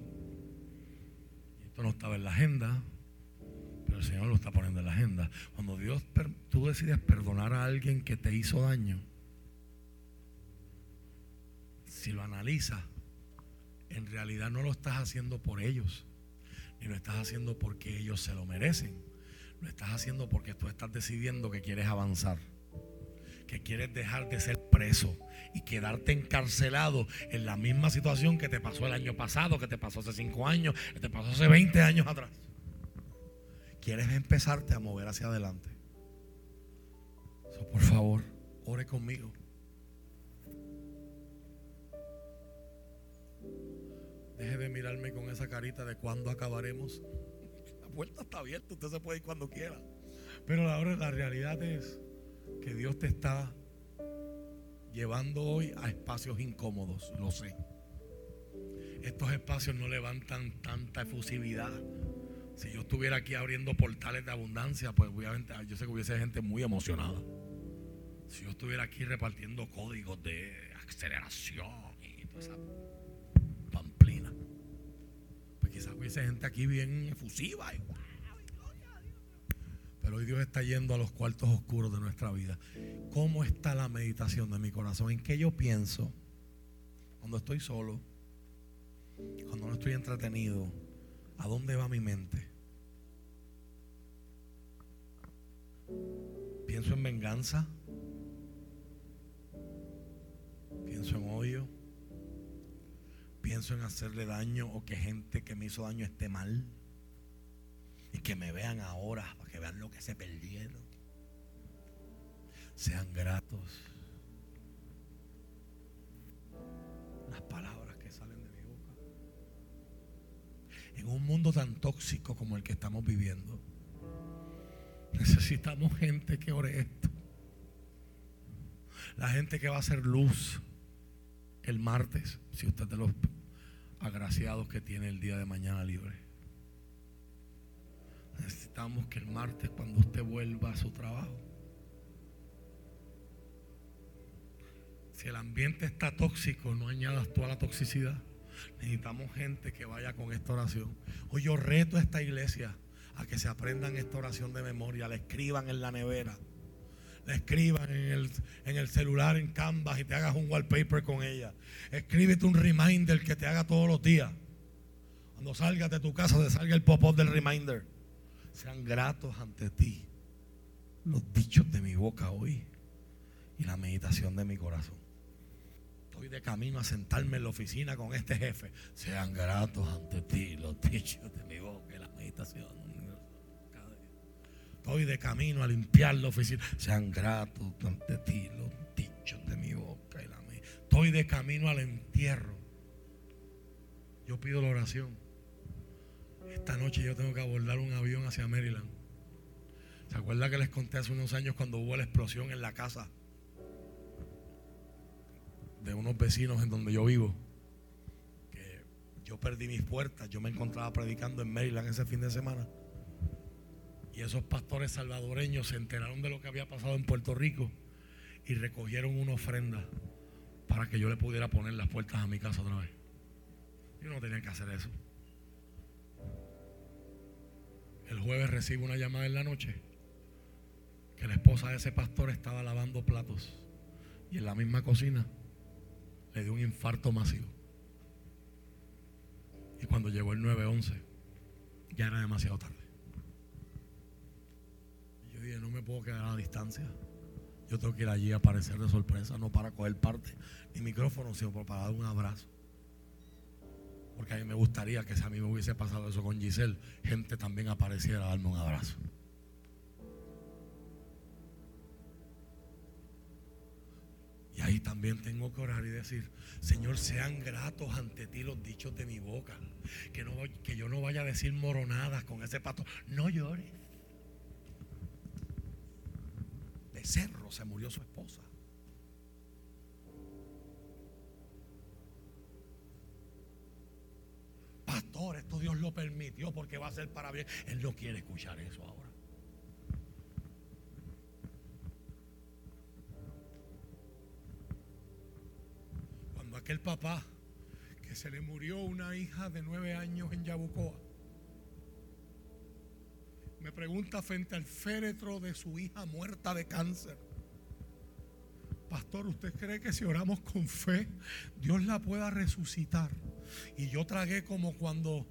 esto no estaba en la agenda, pero el Señor lo está poniendo en la agenda. Cuando Dios, tú decides perdonar a alguien que te hizo daño, si lo analizas, en realidad no lo estás haciendo por ellos, ni lo estás haciendo porque ellos se lo merecen. Lo estás haciendo porque tú estás decidiendo que quieres avanzar que quieres dejar de ser preso y quedarte encarcelado en la misma situación que te pasó el año pasado, que te pasó hace cinco años, que te pasó hace 20 años atrás. Quieres empezarte a mover hacia adelante. por favor, ore conmigo. Deje de mirarme con esa carita de cuándo acabaremos. La puerta está abierta, usted se puede ir cuando quiera. Pero la, la realidad es que Dios te está llevando hoy a espacios incómodos, lo sé. Estos espacios no levantan tanta efusividad. Si yo estuviera aquí abriendo portales de abundancia, pues obviamente yo sé que hubiese gente muy emocionada. Si yo estuviera aquí repartiendo códigos de aceleración y pamplina, pues quizás hubiese gente aquí bien efusiva. Y, pero hoy Dios está yendo a los cuartos oscuros de nuestra vida. ¿Cómo está la meditación de mi corazón? ¿En qué yo pienso? Cuando estoy solo, cuando no estoy entretenido, ¿a dónde va mi mente? ¿Pienso en venganza? ¿Pienso en odio? ¿Pienso en hacerle daño o que gente que me hizo daño esté mal? y que me vean ahora, para que vean lo que se perdieron. Sean gratos. Las palabras que salen de mi boca. En un mundo tan tóxico como el que estamos viviendo, necesitamos gente que ore esto. La gente que va a hacer luz el martes, si usted de los agraciados que tiene el día de mañana libre. Necesitamos que el martes cuando usted vuelva a su trabajo, si el ambiente está tóxico, no añadas toda la toxicidad. Necesitamos gente que vaya con esta oración. Hoy yo reto a esta iglesia a que se aprendan esta oración de memoria, la escriban en la nevera, la escriban en el, en el celular, en Canvas y te hagas un wallpaper con ella. Escríbete un reminder que te haga todos los días. Cuando salgas de tu casa, te salga el pop-up del reminder sean gratos ante ti los dichos de mi boca hoy y la meditación de mi corazón. Estoy de camino a sentarme en la oficina con este jefe. Sean gratos ante ti los dichos de mi boca y la meditación. Estoy de camino a limpiar la oficina. Sean gratos ante ti los dichos de mi boca y la mía. Estoy de camino al entierro. Yo pido la oración. Esta noche yo tengo que abordar un avión hacia Maryland. ¿Se acuerda que les conté hace unos años cuando hubo la explosión en la casa de unos vecinos en donde yo vivo? Que yo perdí mis puertas. Yo me encontraba predicando en Maryland ese fin de semana. Y esos pastores salvadoreños se enteraron de lo que había pasado en Puerto Rico y recogieron una ofrenda para que yo le pudiera poner las puertas a mi casa otra vez. Yo no tenía que hacer eso. El jueves recibo una llamada en la noche que la esposa de ese pastor estaba lavando platos y en la misma cocina le dio un infarto masivo. Y cuando llegó el 911 ya era demasiado tarde. No me puedo quedar a distancia. Yo tengo que ir allí a aparecer de sorpresa, no para coger parte ni micrófono, sino para dar un abrazo. Porque a mí me gustaría que si a mí me hubiese pasado eso con Giselle, gente también apareciera a darme un abrazo. Y ahí también tengo que orar y decir, Señor, sean gratos ante ti los dichos de mi boca. Que yo no vaya a decir moronadas con ese pato. No llores. Cerro se murió su esposa. Pastor, esto Dios lo permitió porque va a ser para bien. Él no quiere escuchar eso ahora. Cuando aquel papá que se le murió una hija de nueve años en Yabucoa, me pregunta frente al féretro de su hija muerta de cáncer. Pastor, ¿usted cree que si oramos con fe, Dios la pueda resucitar? Y yo tragué como cuando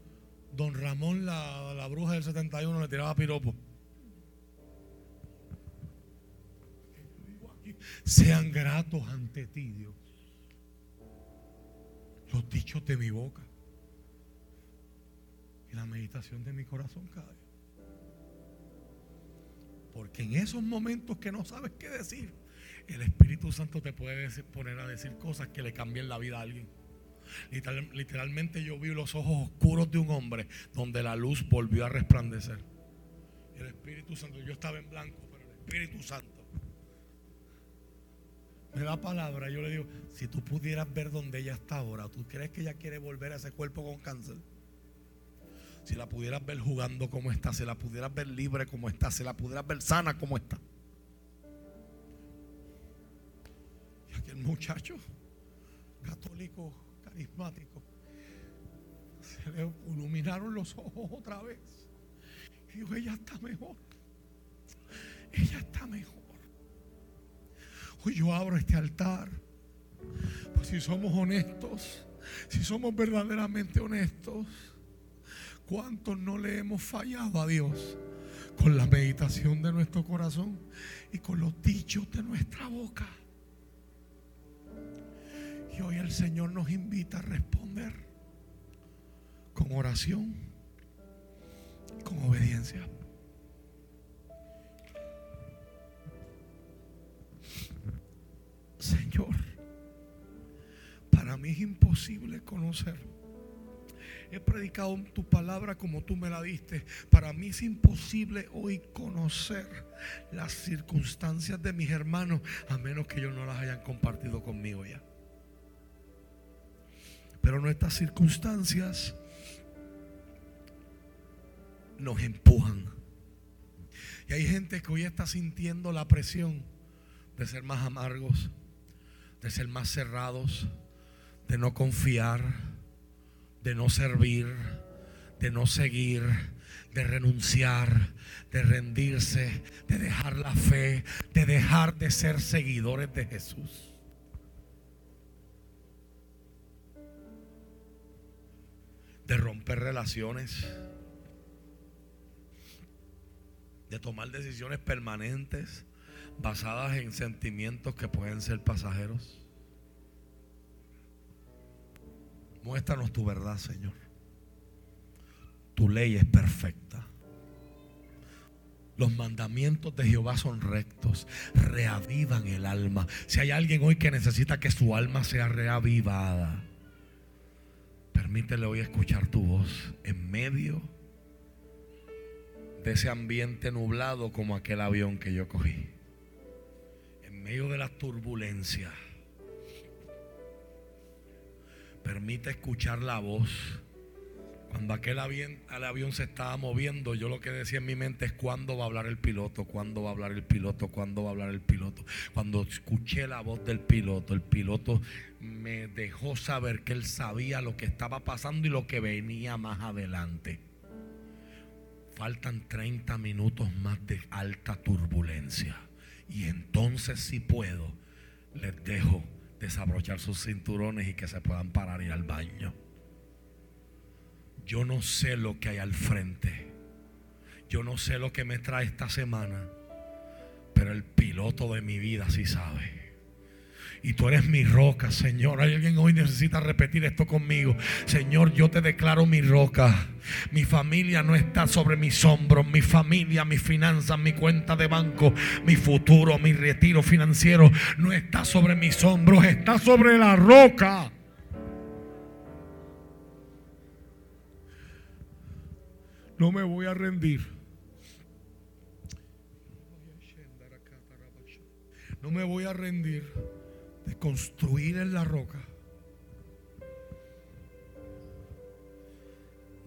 don Ramón, la, la bruja del 71, le tiraba piropo. Sean gratos ante ti, Dios. Los dichos de mi boca y la meditación de mi corazón cada día. Porque en esos momentos que no sabes qué decir, el Espíritu Santo te puede poner a decir cosas que le cambien la vida a alguien. literalmente yo vi los ojos oscuros de un hombre donde la luz volvió a resplandecer. El Espíritu Santo, yo estaba en blanco, pero el Espíritu Santo me da palabra. Yo le digo, si tú pudieras ver donde ella está ahora, ¿tú crees que ella quiere volver a ese cuerpo con cáncer? Si la pudieras ver jugando como está, si la pudieras ver libre como está, si la pudieras ver sana como está. aquel muchacho católico, carismático, se le iluminaron los ojos otra vez. Y dijo, ella está mejor. Ella está mejor. Hoy yo abro este altar. Pues si somos honestos, si somos verdaderamente honestos, ¿cuántos no le hemos fallado a Dios? Con la meditación de nuestro corazón y con los dichos de nuestra boca. Y hoy el Señor nos invita a responder con oración, con obediencia. Señor, para mí es imposible conocer. He predicado tu palabra como tú me la diste. Para mí es imposible hoy conocer las circunstancias de mis hermanos a menos que ellos no las hayan compartido conmigo ya. Pero nuestras circunstancias nos empujan. Y hay gente que hoy está sintiendo la presión de ser más amargos, de ser más cerrados, de no confiar, de no servir, de no seguir, de renunciar, de rendirse, de dejar la fe, de dejar de ser seguidores de Jesús. de romper relaciones, de tomar decisiones permanentes basadas en sentimientos que pueden ser pasajeros. Muéstranos tu verdad, Señor. Tu ley es perfecta. Los mandamientos de Jehová son rectos, reavivan el alma. Si hay alguien hoy que necesita que su alma sea reavivada, permítele hoy escuchar tu voz en medio de ese ambiente nublado como aquel avión que yo cogí. En medio de la turbulencia. Permite escuchar la voz cuando aquel avión, avión se estaba moviendo, yo lo que decía en mi mente es cuándo va a hablar el piloto, cuándo va a hablar el piloto, cuándo va a hablar el piloto. Cuando escuché la voz del piloto, el piloto me dejó saber que él sabía lo que estaba pasando y lo que venía más adelante. Faltan 30 minutos más de alta turbulencia. Y entonces si puedo, les dejo desabrochar sus cinturones y que se puedan parar y ir al baño. Yo no sé lo que hay al frente. Yo no sé lo que me trae esta semana. Pero el piloto de mi vida sí sabe. Y tú eres mi roca, Señor. Hay alguien hoy necesita repetir esto conmigo. Señor, yo te declaro mi roca. Mi familia no está sobre mis hombros. Mi familia, mis finanzas, mi cuenta de banco, mi futuro, mi retiro financiero no está sobre mis hombros. Está sobre la roca. No me voy a rendir. No me voy a rendir de construir en la roca.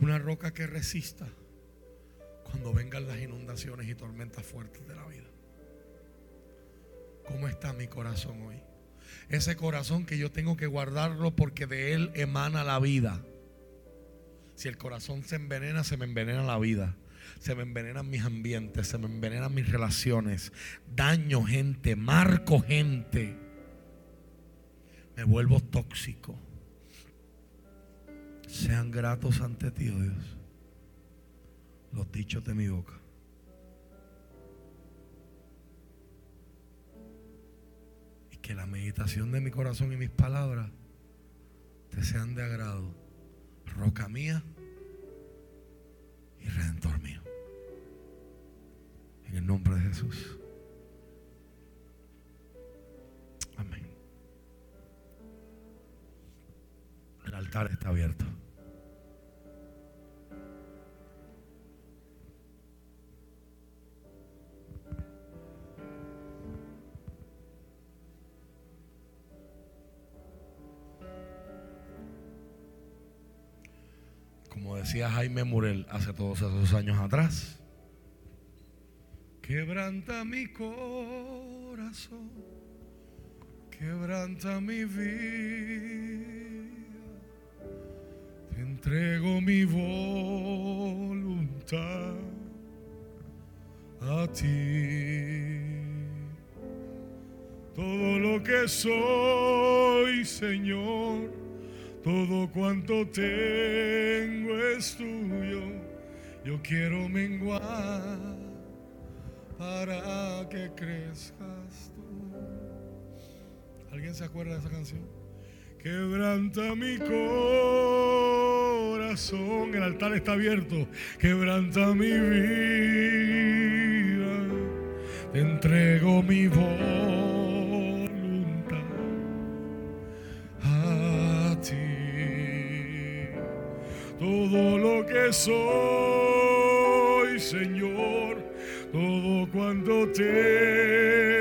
Una roca que resista cuando vengan las inundaciones y tormentas fuertes de la vida. ¿Cómo está mi corazón hoy? Ese corazón que yo tengo que guardarlo porque de él emana la vida. Si el corazón se envenena, se me envenena la vida. Se me envenenan mis ambientes, se me envenenan mis relaciones. Daño gente, marco gente. Me vuelvo tóxico. Sean gratos ante ti, oh Dios, los dichos de mi boca. Y que la meditación de mi corazón y mis palabras te sean de agrado roca mía y redentor mío. En el nombre de Jesús. Altar está abierto. decía Jaime Murel hace todos esos años atrás. Quebranta mi corazón, quebranta mi vida, entrego mi voluntad a ti. Todo lo que soy, Señor todo cuanto tengo es tuyo. Yo quiero menguar para que crezcas tú. ¿Alguien se acuerda de esa canción? Quebranta mi corazón, el altar está abierto. Quebranta mi vida, te entrego mi voz todo lo que soy, Señor, todo cuanto tengo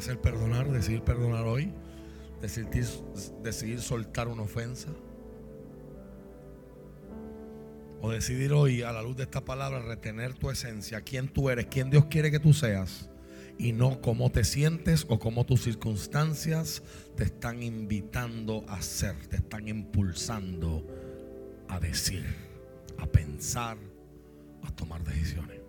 puede ser perdonar, decidir perdonar hoy, decidir, decidir soltar una ofensa. O decidir hoy, a la luz de esta palabra, retener tu esencia, quién tú eres, quién Dios quiere que tú seas, y no cómo te sientes o cómo tus circunstancias te están invitando a ser, te están impulsando a decir, a pensar, a tomar decisiones.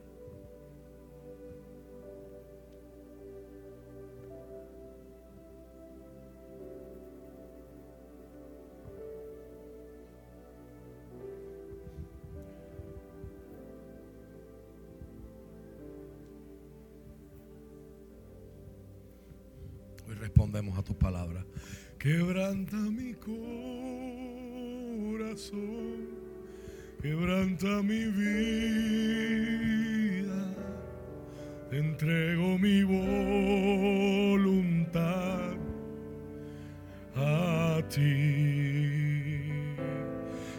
Quebranta mi corazón, quebranta mi vida, te entrego mi voluntad a ti.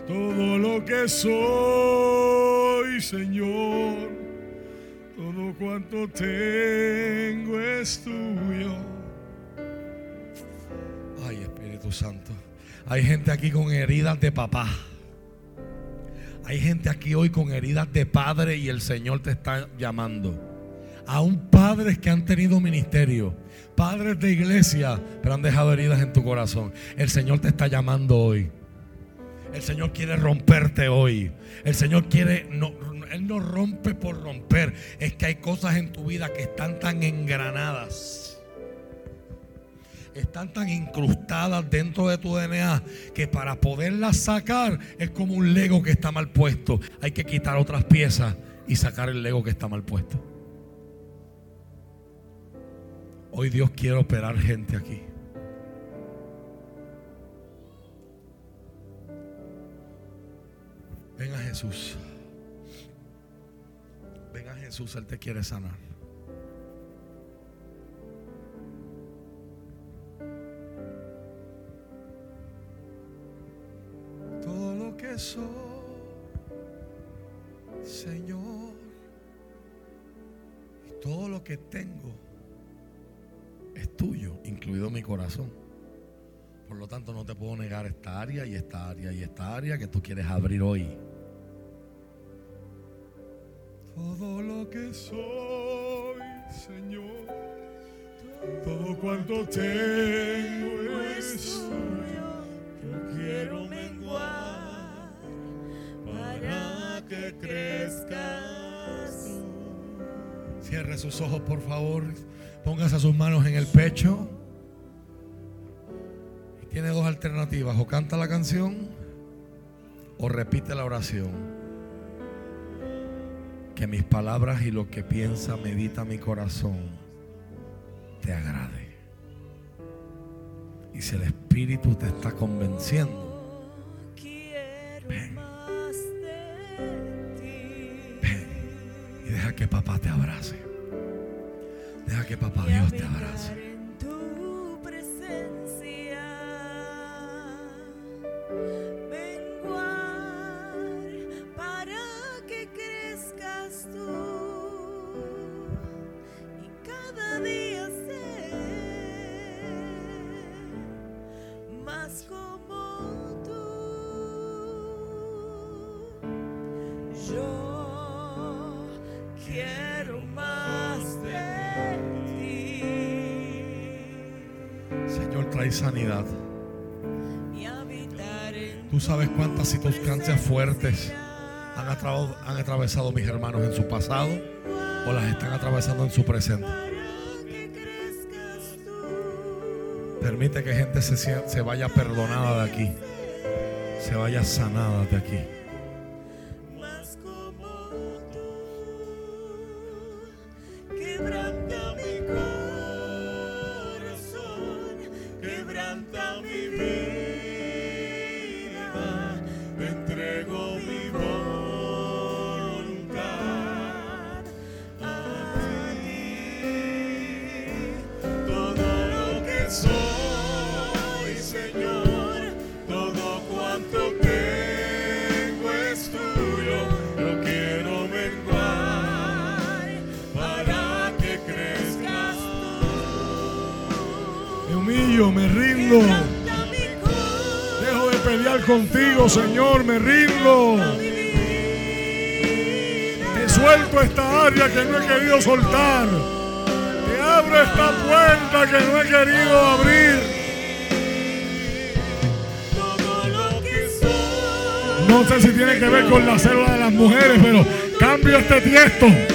Todo lo que soy, Señor, todo cuanto tengo es tuyo. Santo. Hay gente aquí con heridas de papá. Hay gente aquí hoy con heridas de padre y el Señor te está llamando. Aún padres que han tenido ministerio, padres de iglesia, pero han dejado heridas en tu corazón. El Señor te está llamando hoy. El Señor quiere romperte hoy. El Señor quiere, no, Él no rompe por romper. Es que hay cosas en tu vida que están tan engranadas están tan incrustadas dentro de tu DNA que para poderlas sacar es como un lego que está mal puesto. Hay que quitar otras piezas y sacar el lego que está mal puesto. Hoy Dios quiere operar gente aquí. Ven a Jesús. Ven a Jesús, Él te quiere sanar. Corazón. Por lo tanto, no te puedo negar esta área y esta área y esta área que tú quieres abrir hoy. Todo lo que soy, Señor, todo cuanto tengo es tuyo. Yo quiero menguar para que crezcas. Cierre sus ojos, por favor. Póngase sus manos en el pecho. Alternativas. O canta la canción o repite la oración. Que mis palabras y lo que piensa, medita mi corazón te agrade. Y si el Espíritu te está convenciendo, Ven. ven y deja que papá te abrace. Deja que papá Dios te abrace. Tu circunstancias fuertes han atravesado, mis hermanos en su pasado o las están atravesando en su presente. Permite que gente se vaya perdonada de aquí, se vaya sanada de aquí. esto.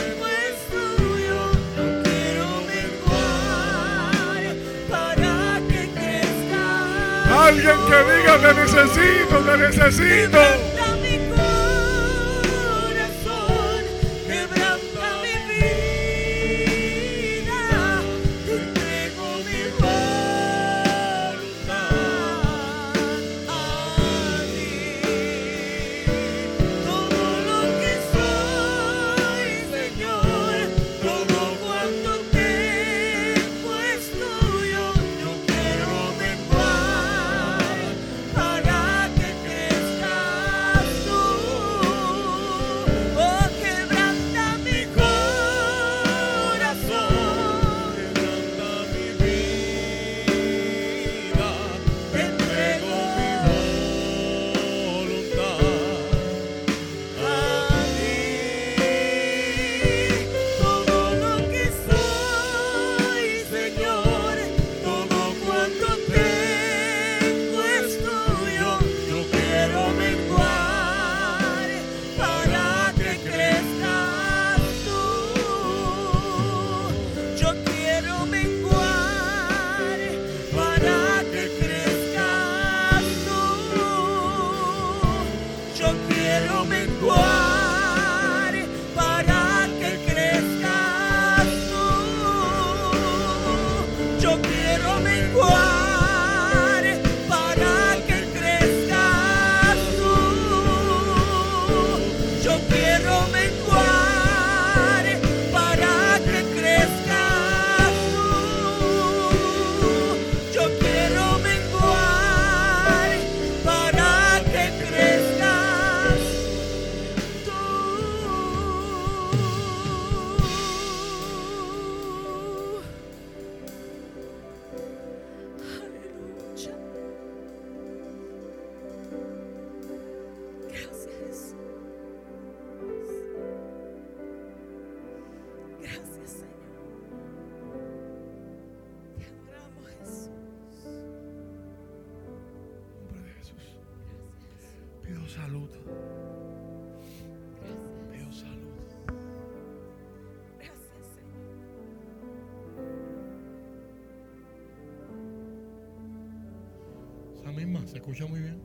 escucha muy bien.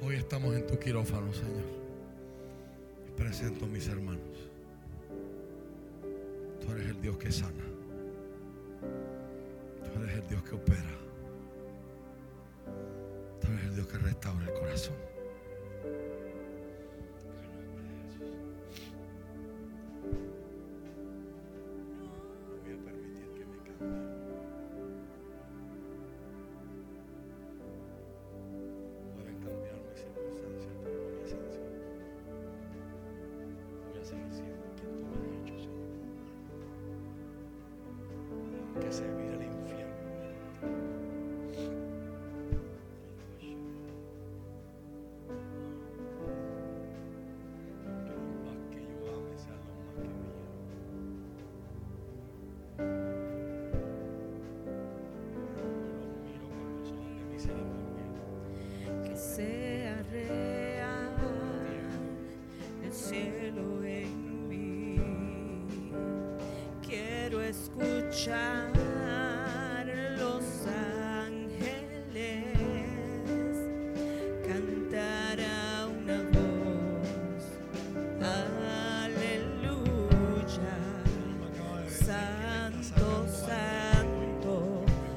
Hoy estamos en tu quirófano, Señor. Presento a mis hermanos. Tú eres el Dios que sana. Tú eres el Dios que opera. Tú eres el Dios que restaura el corazón.